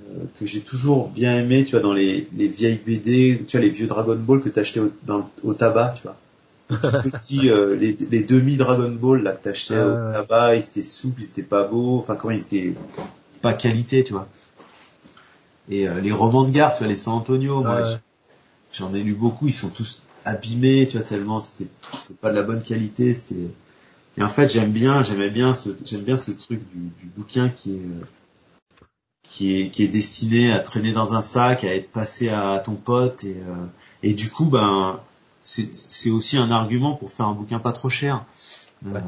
Speaker 2: euh, que j'ai toujours bien aimé. Tu vois, dans les, les vieilles BD, tu vois, les vieux Dragon Ball que t'achetais au, dans, au tabac. Tu vois, euh, les, les demi Dragon Ball là que t'achetais
Speaker 1: Ah,
Speaker 2: au
Speaker 1: ouais.
Speaker 2: tabac, ils étaient souples, ils étaient pas beaux. Enfin, comment ils étaient pas qualité, tu vois. Et euh, les romans de gare, tu vois, les San Antonio, moi, j'en ai lu beaucoup, ils sont tous abîmés, tu vois, tellement c'était pas de la bonne qualité, c'était. Et en fait, j'aime bien, j'aimais bien ce, j'aime bien ce truc du, du bouquin qui est, qui est, qui est destiné à traîner dans un sac, à être passé à ton pote, et, euh, et du coup, ben, c'est, c'est aussi un argument pour faire un bouquin pas trop cher. Euh,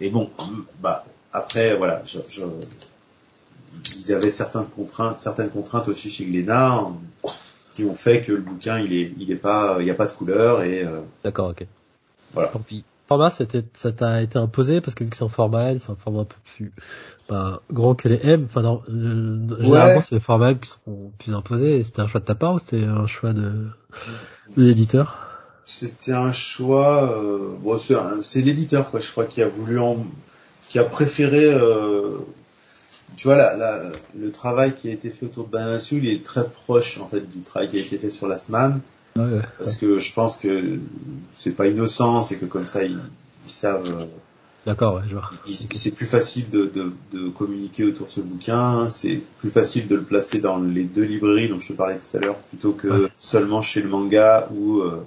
Speaker 2: et bon, bah, après, voilà, je, je, ils avaient certaines contraintes, certaines contraintes aussi chez Glénat hein, qui ont fait que le bouquin il est, il est pas, il n'y a pas de couleur et euh,
Speaker 1: D'accord, ok.
Speaker 2: Voilà.
Speaker 1: Tant pis. Format, c'était, ça t'a été imposé parce que vu que c'est un format L, c'est un format un peu plus, bah, grand que les M. Enfin, non, euh, généralement, c'est les formats M qui seront plus imposés. C'était un choix de ta part ou c'était un choix de, l'éditeur?
Speaker 2: c'était un choix. Euh, bon, c'est, l'éditeur quoi, je crois qui a voulu en, qui a préféré. Tu vois, la, la, le travail qui a été fait autour de Banana Soul, il est très proche en fait du travail qui a été fait sur Last Man.
Speaker 1: Ouais, ouais.
Speaker 2: parce que je pense que c'est pas innocent, c'est que comme ça ils, ils savent, euh,
Speaker 1: D'accord, ouais, je vois.
Speaker 2: c'est plus facile de, de, de communiquer autour de ce bouquin, c'est plus facile de le placer dans les deux librairies dont je te parlais tout à l'heure, plutôt que
Speaker 1: Ouais.
Speaker 2: seulement chez le manga où euh,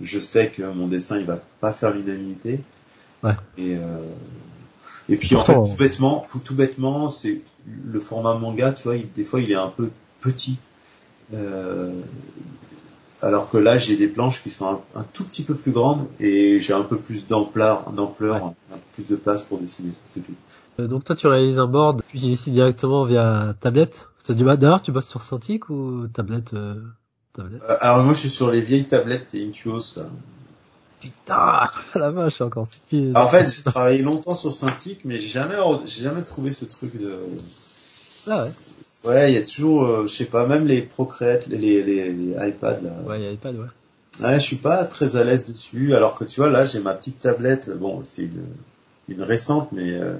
Speaker 2: je sais que mon dessin il va pas faire l'unanimité.
Speaker 1: Ouais.
Speaker 2: Et euh, et puis
Speaker 1: Pourtant,
Speaker 2: en fait tout bêtement, tout, tout bêtement, c'est le format manga, tu vois, il- des fois il est un peu petit. Euh, alors que là, j'ai des planches qui sont un, un tout petit peu plus grandes et j'ai un peu plus d'ampleur, d'ampleur, un peu plus de place pour dessiner. c'est tout.
Speaker 1: Euh, donc toi, tu réalises un board, puis tu décides directement via tablette. Tu- D'ailleurs, tu bosses sur Cintiq ou tablette, euh, tablette?
Speaker 2: Euh, alors moi, je suis sur les vieilles tablettes et Intuos.
Speaker 1: Putain, la vache, encore
Speaker 2: en fait, j'ai travaillé longtemps sur Cintiq, mais j'ai jamais, j'ai jamais trouvé ce truc de.
Speaker 1: Ah ouais.
Speaker 2: Ouais, il y a toujours, euh, je sais pas, même les Procreate, les, les, les, les iPads là.
Speaker 1: Ouais, il y a iPad, ouais.
Speaker 2: Ouais, je suis pas très à l'aise dessus, alors que tu vois, là, j'ai ma petite tablette. Bon, c'est une, une récente, mais euh,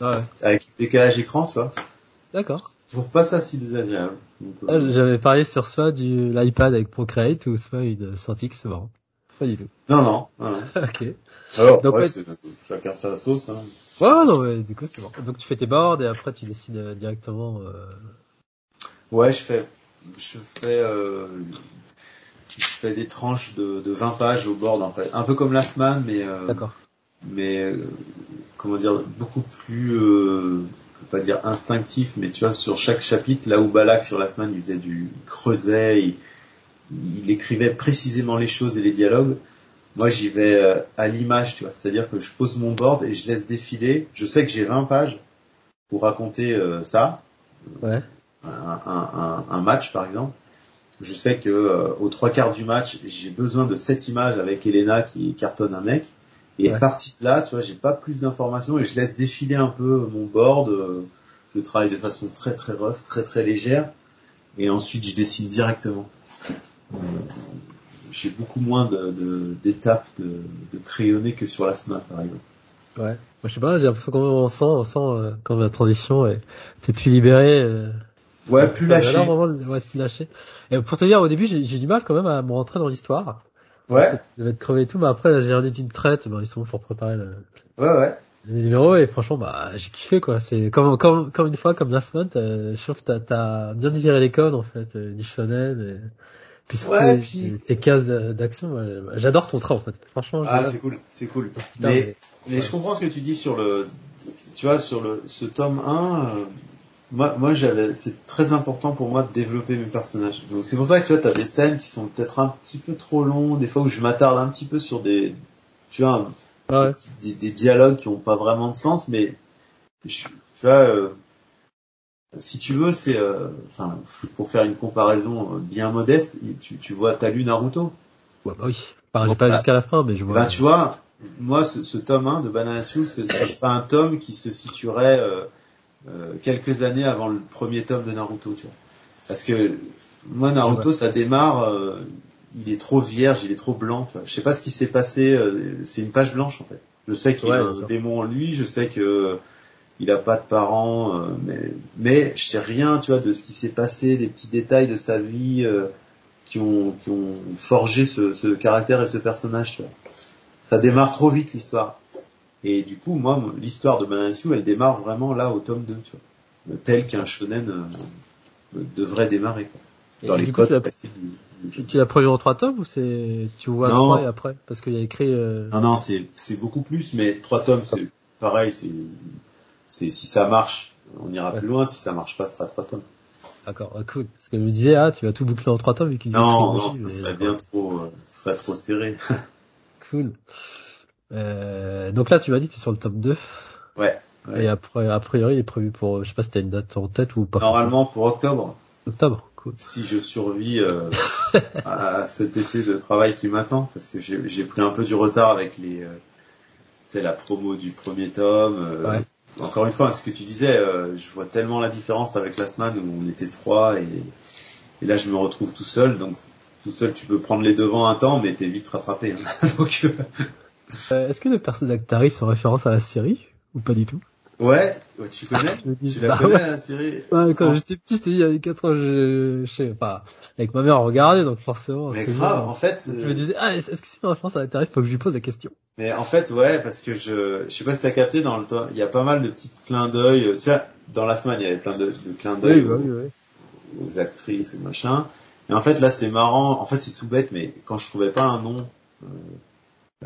Speaker 1: Ah ouais.
Speaker 2: avec décalage écran, tu vois.
Speaker 1: D'accord.
Speaker 2: Je trouve pas ça si désagréable. Donc,
Speaker 1: Ah,
Speaker 2: euh,
Speaker 1: J'avais parlé sur soit du l'iPad avec Procreate ou soit une Cintiq, c'est marrant. Pas du tout.
Speaker 2: non, non,
Speaker 1: ok.
Speaker 2: Alors,
Speaker 1: Donc,
Speaker 2: ouais,
Speaker 1: ouais.
Speaker 2: c'est- chacun sa sauce. Hein.
Speaker 1: Ouais, non, mais du coup, c'est bon. Donc tu fais tes boards et après tu décides euh, directement. Euh...
Speaker 2: Ouais, je fais, je fais, euh, je fais des tranches de, de 20 pages au board en fait, un peu comme Last Man, mais euh,
Speaker 1: D'accord.
Speaker 2: mais euh, comment dire, beaucoup plus euh, peux pas dire instinctif, mais tu vois, sur chaque chapitre, là où Balak sur la semaine, il faisait du creuset, il, il écrivait précisément les choses et les dialogues. Moi, j'y vais euh, à l'image, tu vois. C'est-à-dire que je pose mon board et je laisse défiler. Je sais que j'ai 20 pages pour raconter euh, ça.
Speaker 1: Ouais.
Speaker 2: Un, un, un, match, par exemple. Je sais que euh, aux trois quarts du match, j'ai besoin de cette image avec Elena qui cartonne un mec. Et à partir de là, tu vois, j'ai pas plus d'informations et je laisse défiler un peu mon board. je travaille de façon très très rough, très très légère. Et ensuite, je dessine directement j'ai beaucoup moins d'étapes de, de, de, crayonner que sur la snap par exemple.
Speaker 1: Ouais. Moi, je sais pas, j'ai l'impression qu'on sent, on sent euh, quand la transition est, t'es plus libéré. Euh,
Speaker 2: ouais, plus lâché.
Speaker 1: ouais, plus lâché. Et pour te dire, au début, j'ai du mal quand même à me rentrer dans l'histoire.
Speaker 2: Ouais.
Speaker 1: Je vais être crevé et tout, mais après, j'ai regardé une traite, bah, justement, pour préparer le,
Speaker 2: ouais, ouais.
Speaker 1: les numéros, et franchement, bah, j'ai kiffé, quoi. C'est comme, comme, comme une fois, comme la semaine, je trouve que t'as, as bien digéré les codes, en fait, euh, du shonen, et puis ouais, puis... tes cases d'action, j'adore ton trait en fait. Franchement.
Speaker 2: Ah c'est cool, c'est cool. mais, mais, je comprends ce que tu dis sur le, tu vois, sur le ce tome 1. Euh, moi, moi j'avais, c'est très important pour moi de développer mes personnages. Donc c'est pour ça que tu vois, t'as des scènes qui sont peut-être un petit peu trop longs, des fois où je m'attarde un petit peu sur des, tu vois,
Speaker 1: ouais.
Speaker 2: des, des, dialogues qui ont pas vraiment de sens, mais tu vois. Euh, si tu veux, c'est, euh, enfin, pour faire une comparaison euh, bien modeste, tu, tu vois, t'as lu Naruto.
Speaker 1: Ouais, bah oui. Enfin, j'ai pas bah, jusqu'à la fin, mais je vois.
Speaker 2: Bah, tu vois, moi, ce, ce tome 1 de Banana c'est pas un tome qui se situerait euh, euh, quelques années avant le premier tome de Naruto, tu vois. Parce que moi, Naruto, ça démarre, euh, il est trop vierge, il est trop blanc, tu vois. Je sais pas ce qui s'est passé, c'est une page blanche en fait. Je sais qu'il y a un démon en lui, je sais que il a pas de parents, euh, mais, mais je sais rien, tu vois, de ce qui s'est passé, des petits détails de sa vie euh, qui ont qui ont forgé ce, ce, caractère et ce personnage. Tu vois. Ça démarre trop vite l'histoire. Et du coup, moi, l'histoire de Manassu, elle démarre vraiment là au tome 2, tu vois, tel qu'un shonen euh, devrait démarrer. Quoi.
Speaker 1: Dans les codes. Tu, tu, l'as prévu en trois tomes ou c'est tu vois trois et après? Parce qu'il y a écrit.
Speaker 2: Non non, c'est c'est beaucoup plus, mais trois tomes c'est pareil, c'est c'est si ça marche, on ira plus loin. Si ça marche pas, ce sera trois tomes.
Speaker 1: D'accord, cool. Parce que je me disais, ah, tu vas tout boucler en trois tomes et
Speaker 2: Non, non, ça serait bien trop, euh, ça serait trop serré.
Speaker 1: cool. Euh, donc là, tu m'as dit que tu es sur le top 2.
Speaker 2: Ouais.
Speaker 1: Et après, a priori, il est prévu pour, je sais pas si t'as une date en tête ou pas.
Speaker 2: Normalement pour octobre.
Speaker 1: Octobre, cool.
Speaker 2: Si je survis euh, à cet été de travail qui m'attend, parce que j'ai pris un peu du retard avec les, c'est la promo du premier tome.
Speaker 1: Ouais
Speaker 2: encore une fois, ce que tu disais, euh, je vois tellement la différence avec la semaine où on était trois et, et, là je me retrouve tout seul. Donc tout seul, tu peux prendre les devants un temps, mais t'es vite rattrapé. Hein. donc,
Speaker 1: euh, euh, Est-ce que le personnage d'Actari sont référence à la série ou pas du tout?
Speaker 2: Ouais, tu connais? Tu la bah connais la série?
Speaker 1: Ouais, Quand j'étais petit, je t'ai dit, il y a 4 ans, je, je sais pas. Avec ma mère, on regardait, donc forcément.
Speaker 2: Mais grave, en fait.
Speaker 1: Je me disais, ah, est-ce que c'est une référence à la tarif Faut que je lui pose la question.
Speaker 2: Mais en fait, ouais, parce que je, je sais pas si t'as capté dans le temps, il y a pas mal de petits clins d'œil. Tu sais, dans la semaine, il y avait plein de, de clins d'œil
Speaker 1: oui, oui, oui,
Speaker 2: aux, actrices et machin. Et en fait, là, c'est marrant. En fait, c'est tout bête, mais quand je trouvais pas un nom euh,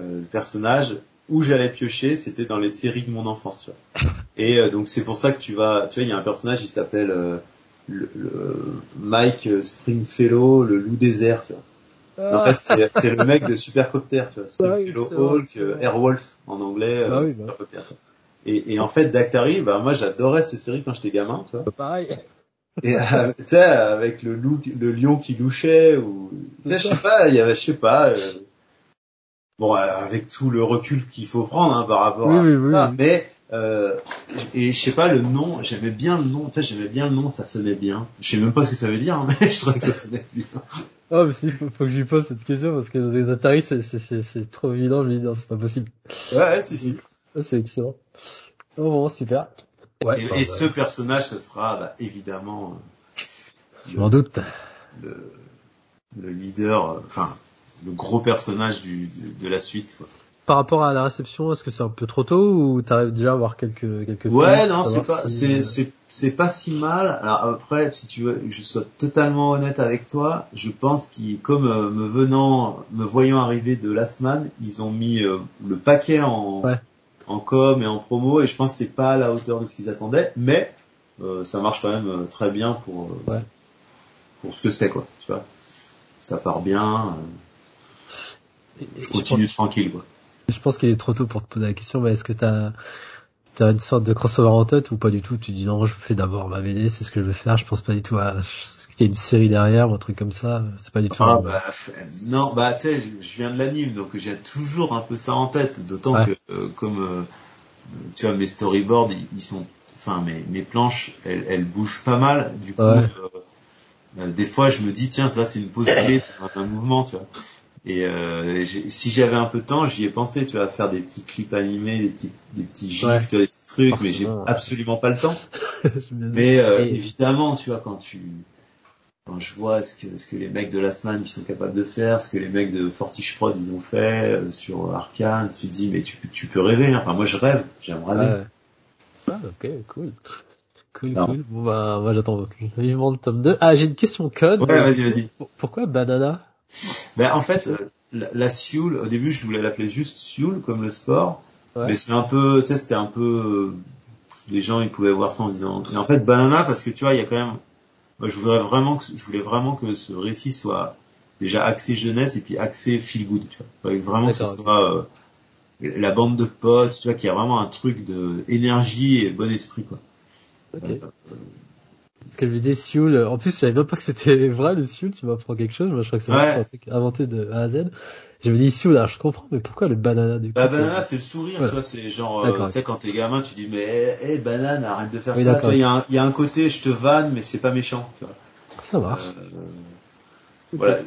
Speaker 2: euh, de personnage, où j'allais piocher, c'était dans les séries de mon enfance. Tu vois. Et euh, donc c'est pour ça que tu vas, tu vois, il y a un personnage, il s'appelle euh, le, Mike Springfellow, le loup désert. Tu vois. En fait, c'est le mec de Supercopter, tu vois, Springfellow Hulk, euh, Airwolf en anglais,
Speaker 1: bah oui,
Speaker 2: Supercopter. Et, et, en fait, Dactari, bah moi j'adorais cette série quand j'étais gamin, tu vois.
Speaker 1: Bah, pareil.
Speaker 2: Et tu sais, avec le loup, le lion qui louchait, ou tu sais, je sais pas, il y avait, je sais pas. bon, avec tout le recul qu'il faut prendre hein, par rapport à ça, mais euh, et je sais pas le nom, j'aimais bien le nom, tu sais, j'aimais bien le nom, ça sonnait bien. Je sais même pas ce que ça veut dire, hein, mais je trouvais que ça sonnait bien.
Speaker 1: Oh, mais si, faut, faut que je lui pose cette question parce que dans les Atari, c'est, c'est, c'est, c'est trop évident, dis non, c'est pas possible.
Speaker 2: Ouais, si, si.
Speaker 1: Ah, c'est excellent. Oh, bon, super.
Speaker 2: Ouais, et, et ce personnage, ce sera, bah, évidemment,
Speaker 1: euh, je m'en doute.
Speaker 2: Le, le leader, euh, enfin, le gros personnage du, de, de la suite, quoi
Speaker 1: par rapport à la réception, est-ce que c'est un peu trop tôt ou t'arrives déjà à voir quelques quelques
Speaker 2: Ouais, non, c'est pas c'est c'est c'est pas si mal. Alors après, si tu veux, que je sois totalement honnête avec toi, je pense qu'ils comme euh, me venant, me voyant arriver de Last Man, ils ont mis euh, le paquet en en com et en promo et je pense que c'est pas à la hauteur de ce qu'ils attendaient, mais euh, ça marche quand même euh, très bien pour
Speaker 1: Ouais.
Speaker 2: pour ce que c'est quoi. Tu vois, ça part bien. Je continue tranquille quoi.
Speaker 1: Je pense qu'il est trop tôt pour te poser la question, mais est-ce que t'as as une sorte de crossover en tête ou pas du tout? Tu dis non, je fais d'abord ma BD, c'est ce que je veux faire. Je pense pas du tout à ce qu'il y a une série derrière ou un truc comme ça. C'est pas du tout.
Speaker 2: Ah bah non bah tu sais je, viens de l'anime donc j'ai toujours un peu ça en tête d'autant
Speaker 1: Ouais.
Speaker 2: que euh, comme euh, tu vois mes storyboards ils, sont enfin mes mes planches elles, elles bougent pas mal du coup
Speaker 1: Ouais.
Speaker 2: euh, des fois je me dis tiens là c'est une pause clé un, un mouvement tu vois et euh, si j'avais un peu de temps j'y ai pensé tu vois à faire des petits clips animés des petits des petits gifs
Speaker 1: Ouais.
Speaker 2: des petits trucs mais j'ai
Speaker 1: ouais.
Speaker 2: absolument pas le temps mais euh,
Speaker 1: Et-
Speaker 2: évidemment, tu vois, quand tu quand je vois ce que ce que les mecs de Last Man ils sont capables de faire, ce que les mecs de Fortiche Prod ils ont fait euh, sur Arkane, tu te dis mais tu peux tu peux rêver. hein. Enfin moi je rêve, j'aimerais bien.
Speaker 1: Ouais. Ah, ok, cool. Cool,
Speaker 2: Non.
Speaker 1: cool. Bon, bah, moi, j'attends vivement le tome 2. Ah, j'ai une question code.
Speaker 2: Ouais, vas-y, vas-y.
Speaker 1: Pour- Pourquoi banana?
Speaker 2: Ben en fait, euh, la, la Sioule, au début je voulais l'appeler juste Sioule comme le sport,
Speaker 1: Ouais.
Speaker 2: mais c'est un peu, tu sais, c'était un peu, euh, les gens ils pouvaient voir ça en disant. Et en fait banana parce que tu vois il y a quand même, moi je voudrais vraiment que je voulais vraiment que ce récit soit déjà axé jeunesse et puis axé feel good, tu vois. Vraiment que ce soit euh, la bande de potes, tu vois, qu'il y a vraiment un truc de énergie et bon esprit quoi.
Speaker 1: Parce que je me dis Sioul, en plus, je savais même pas que c'était vrai, le Sioul, tu m'apprends quelque chose. Moi, je crois que c'est
Speaker 2: Ouais.
Speaker 1: un truc inventé de A à Z. Je me dis Sioul, alors je comprends, mais pourquoi le banana, du coup?
Speaker 2: Bah banana c'est le sourire, tu vois, c'est genre, euh, tu sais quand t'es gamin tu dis mais hé banane arrête de faire
Speaker 1: Oui,
Speaker 2: ça, tu vois, il y, a un- il y a un côté je te vanne mais c'est pas méchant, tu vois.
Speaker 1: Ça marche.
Speaker 2: Euh, voilà.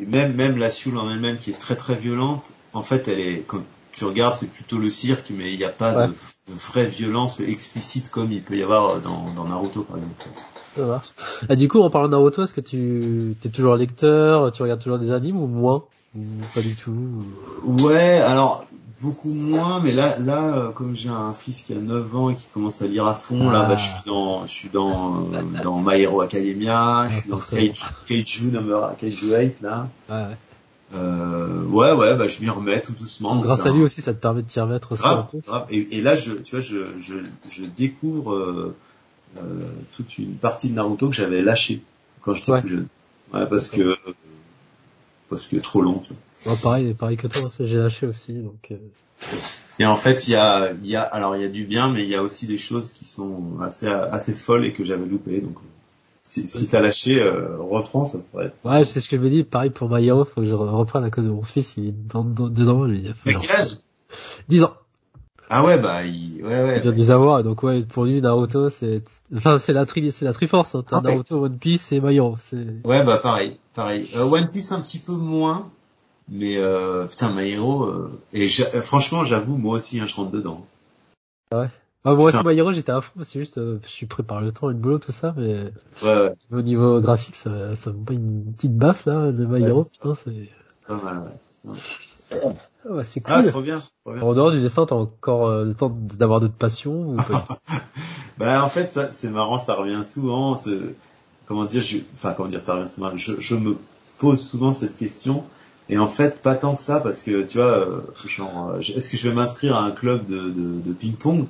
Speaker 2: Et même même la Sioule en elle-même qui est très très violente, en fait elle est tu regardes c'est plutôt le cirque mais il n'y a pas
Speaker 1: Ouais.
Speaker 2: de, de vraie violence explicite comme il peut y avoir dans, dans Naruto par exemple.
Speaker 1: Ça marche. Ah, du coup, en parlant de Naruto, est-ce que tu, t'es toujours lecteur, tu regardes toujours des animes ou moins? Ou pas du tout? ou-
Speaker 2: Ouais, alors beaucoup moins, mais là, là, euh, comme j'ai un fils qui a 9 ans et qui commence à lire à fond, là,
Speaker 1: Ah.
Speaker 2: bah, je suis dans, je suis dans, euh, dans My Hero Academia, je
Speaker 1: Ah,
Speaker 2: suis dans. Cage, Kaiju number, Kaiju 8 là.
Speaker 1: Ouais, ouais.
Speaker 2: Euh, ouais, ouais, bah, je m'y remets tout doucement.
Speaker 1: Grâce à
Speaker 2: un-
Speaker 1: lui aussi, ça te permet de t'y remettre aussi un
Speaker 2: Grave,
Speaker 1: peu.
Speaker 2: grave. Et, et là, je, tu vois, je, je, je découvre euh, euh, toute une partie de Naruto que j'avais lâché quand j'étais
Speaker 1: Ouais.
Speaker 2: plus jeune. Ouais, parce que parce que trop long. Tu vois.
Speaker 1: Ouais, pareil, pareil que toi, j'ai lâché aussi, donc, euh,
Speaker 2: Et en fait, il y a, il y a, alors il y a du bien, mais il y a aussi des choses qui sont assez, assez folles et que j'avais loupées. Donc, si, si t'as lâché, euh, reprends, ça pourrait être.
Speaker 1: Ouais, c'est ce que je me dis. Pareil pour My Hero, faut que je re- reprenne à cause de mon fils. Il est dans, dans- dedans, lui.
Speaker 2: T'as quel âge?
Speaker 1: 10 ans.
Speaker 2: Ah ouais, bah, il, ouais, ouais.
Speaker 1: Il vient de les avoir. Donc, ouais, pour lui, Naruto, c'est, enfin, c'est la tri, c'est la triforce. Hein. T'as
Speaker 2: Ah ouais.
Speaker 1: Naruto, One Piece et My Hero. C'est,
Speaker 2: Ouais, bah pareil, pareil. Euh, One Piece un petit peu moins, mais euh, putain, My Hero. euh, et franchement, j'avoue, moi aussi, hein, je rentre dedans.
Speaker 1: ah, moi
Speaker 2: Putain.
Speaker 1: aussi, My Hero, j'étais à fond. C'est juste, euh, je suis pris par le temps et le boulot, tout ça, mais
Speaker 2: Ouais, ouais,
Speaker 1: au niveau graphique, ça, ça me pas une petite baffe, là, de My
Speaker 2: Ouais,
Speaker 1: Hero.
Speaker 2: c'est
Speaker 1: Putain, c'est,
Speaker 2: pas mal, ouais.
Speaker 1: ah, ouais, c'est
Speaker 2: Ah,
Speaker 1: cool.
Speaker 2: trop bien, trop bien.
Speaker 1: en dehors du dessin, t'as encore euh, le temps d'avoir d'autres passions ou pas tout
Speaker 2: Bah en fait ça c'est marrant, ça revient souvent. Ce, comment dire, je, enfin comment dire, ça revient souvent. Je, je me pose souvent cette question et en fait pas tant que ça parce que tu vois, euh, genre, est-ce que je vais m'inscrire à un club de, de, de ping-pong?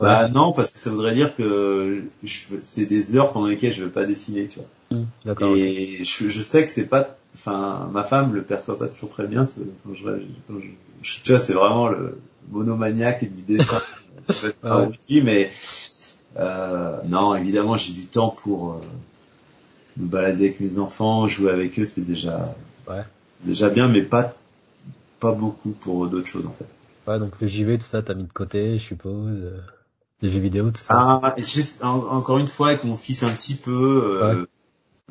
Speaker 2: Bah non parce que ça voudrait dire que veux- c'est des heures pendant lesquelles je vais pas dessiner, tu vois.
Speaker 1: Hmm, D'accord.
Speaker 2: Et je, je sais que c'est pas, enfin ma femme le perçoit pas toujours très bien. ce- Quand je, quand je- je- tu vois, c'est vraiment le monomaniaque du dessin.
Speaker 1: Ouais.
Speaker 2: aussi, mais euh, non, évidemment, j'ai du temps pour euh, me balader avec mes enfants, jouer avec eux, c'est déjà
Speaker 1: Ouais.
Speaker 2: déjà bien, mais pas pas beaucoup pour d'autres choses en fait.
Speaker 1: Ouais, donc le JV, tout ça, t'as mis de côté, je suppose. Euh, les jeux vidéo, tout ça.
Speaker 2: Ah, juste, en- encore une fois avec mon fils un petit peu. euh,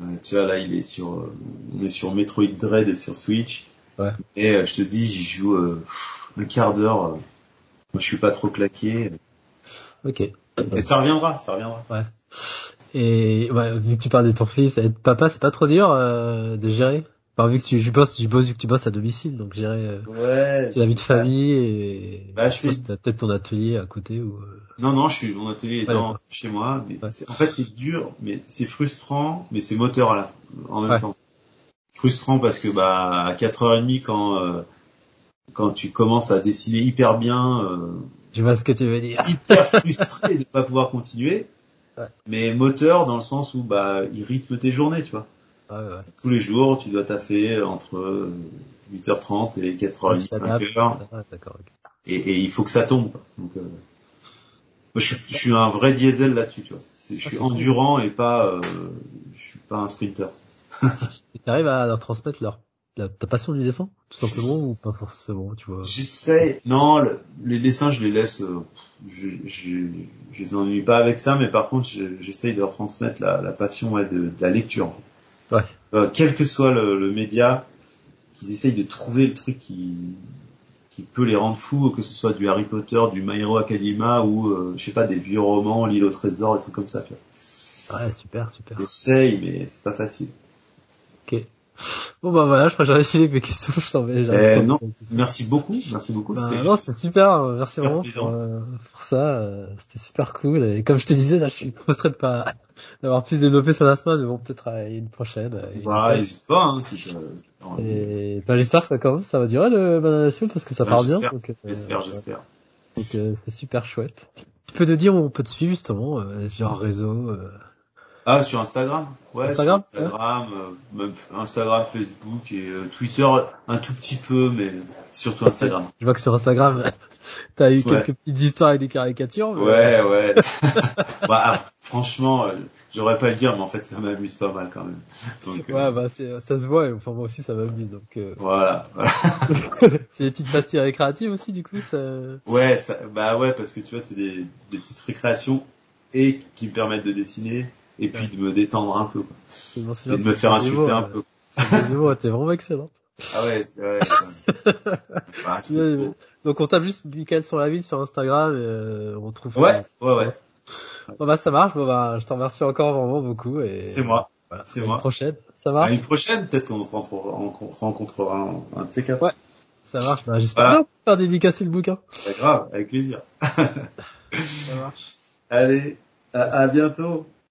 Speaker 2: euh, tu vois là, il est sur, euh, on est sur Metroid Dread et sur Switch.
Speaker 1: Ouais.
Speaker 2: Et euh, je te dis, j'y joue euh, un quart d'heure. euh, moi, je suis pas trop claqué.
Speaker 1: Ok.
Speaker 2: Et ça reviendra, ça reviendra.
Speaker 1: Et ouais, vu que tu parles de ton fils, être papa, c'est pas trop dur euh, de gérer? Enfin, vu que tu je bosses, je bosse vu que tu bosses à domicile, donc gérer euh,
Speaker 2: Ouais.
Speaker 1: c'est la vie de famille et
Speaker 2: Bah, c'est-
Speaker 1: t'as peut-être ton atelier à côté ou. euh,
Speaker 2: Non, non, je suis, mon atelier est
Speaker 1: Ouais,
Speaker 2: dans, chez moi. Mais
Speaker 1: Ouais.
Speaker 2: en fait, c'est dur, mais c'est frustrant, mais c'est moteur à la, en même temps. Frustrant parce que bah à 4h30 quand euh, quand tu commences à dessiner hyper bien, euh,
Speaker 1: Je vois ce que tu veux dire.
Speaker 2: hyper frustré de pas pouvoir continuer.
Speaker 1: Ouais.
Speaker 2: Mais moteur dans le sens où bah il rythme tes journées, tu vois.
Speaker 1: Ouais, ouais.
Speaker 2: Tous les jours, tu dois taffer entre euh, 8h30 et 4h30, 5h.
Speaker 1: Ouais, D'accord, ok.
Speaker 2: Et, et il faut que ça tombe. Donc, euh, moi, je, suis, je suis un vrai diesel là-dessus, tu vois. Je suis endurant et pas, euh, je suis pas un sprinter.
Speaker 1: Et t'arrives à leur transmettre leur, la- ta passion du dessin, tout simplement, ou pas forcément, tu vois?
Speaker 2: J'essaie. Non, le- les dessins, je les laisse. euh, je, je, je les ennuie pas avec ça, mais par contre, je- j'essaye de leur transmettre la, la passion ouais, de, de la lecture.
Speaker 1: Ouais.
Speaker 2: Euh, quel que soit le, le média, qu'ils essayent de trouver le truc qui qui peut les rendre fous, que ce soit du Harry Potter, du My Hero Academia ou euh, je sais pas des vieux romans, l'île au trésor, des trucs comme ça. Tu vois.
Speaker 1: Ouais, super, super.
Speaker 2: J'essaye, mais c'est pas facile.
Speaker 1: Bon bah voilà, je crois que j'aurais fini avec mes questions, je t'en vais. De
Speaker 2: non. Merci beaucoup, merci beaucoup.
Speaker 1: Bah,
Speaker 2: c'était-
Speaker 1: non, c'est super, euh, merci
Speaker 2: super
Speaker 1: vraiment pour, euh, pour ça, euh, c'était super cool. Et comme je te disais, là, je suis frustré de pas d'avoir plus développé sur la semaine, mais bon, peut-être à une prochaine. euh, prochaine.
Speaker 2: n'hésite pas hein, si.
Speaker 1: Et bah, j'espère que ça commence, ça va durer le bananation parce que ça
Speaker 2: Ouais,
Speaker 1: part bien.
Speaker 2: j'espère,
Speaker 1: euh,
Speaker 2: J'espère,
Speaker 1: donc euh, c'est super chouette. Tu peux nous dire où on peut te suivre justement, euh, genre réseau. Euh,
Speaker 2: Ah, sur Instagram Ouais,
Speaker 1: Instagram,
Speaker 2: sur Instagram, euh, même Instagram, Facebook et euh, Twitter un tout petit peu, mais surtout Instagram.
Speaker 1: Je vois que sur Instagram, t'as eu
Speaker 2: Ouais.
Speaker 1: quelques petites histoires avec des caricatures. mais-
Speaker 2: Ouais, ouais. bah, ah, franchement, euh, j'aurais pas à le dire, mais en fait, ça m'amuse pas mal quand même. Donc, euh,
Speaker 1: Ouais, bah ça se voit. Et, enfin moi aussi, ça m'amuse. Donc euh,
Speaker 2: voilà. voilà.
Speaker 1: c'est des petites pastilles récréatives aussi, du coup. Ça...
Speaker 2: Ouais, ça, bah ouais, parce que tu vois, c'est des, des petites récréations et qui me permettent de dessiner et puis de me détendre un peu.
Speaker 1: C'est bon, c'est
Speaker 2: Et de me faire
Speaker 1: c'est
Speaker 2: insulter un
Speaker 1: ouais.
Speaker 2: peu.
Speaker 1: C'est t'es vraiment excellent.
Speaker 2: Ah ouais, c'est ouais. bah, c'est.
Speaker 1: Donc on tape juste Michael sur la ville sur Instagram et euh, on trouve.
Speaker 2: Ouais, ouais, ouais.
Speaker 1: Bon bah ça marche. Bon bah je te remercie encore vraiment beaucoup et.
Speaker 2: C'est moi.
Speaker 1: Voilà,
Speaker 2: c'est
Speaker 1: à
Speaker 2: moi.
Speaker 1: Une prochaine. Ça
Speaker 2: À
Speaker 1: marche.
Speaker 2: une prochaine, peut-être on se rencontrera, on rencontrera un, un de ces quatre.
Speaker 1: Ouais. Ça marche. Bah, j'espère
Speaker 2: Voilà.
Speaker 1: bien faire dédicacer le bouquin.
Speaker 2: Pas grave, avec plaisir.
Speaker 1: Ça marche.
Speaker 2: Allez, à, à bientôt.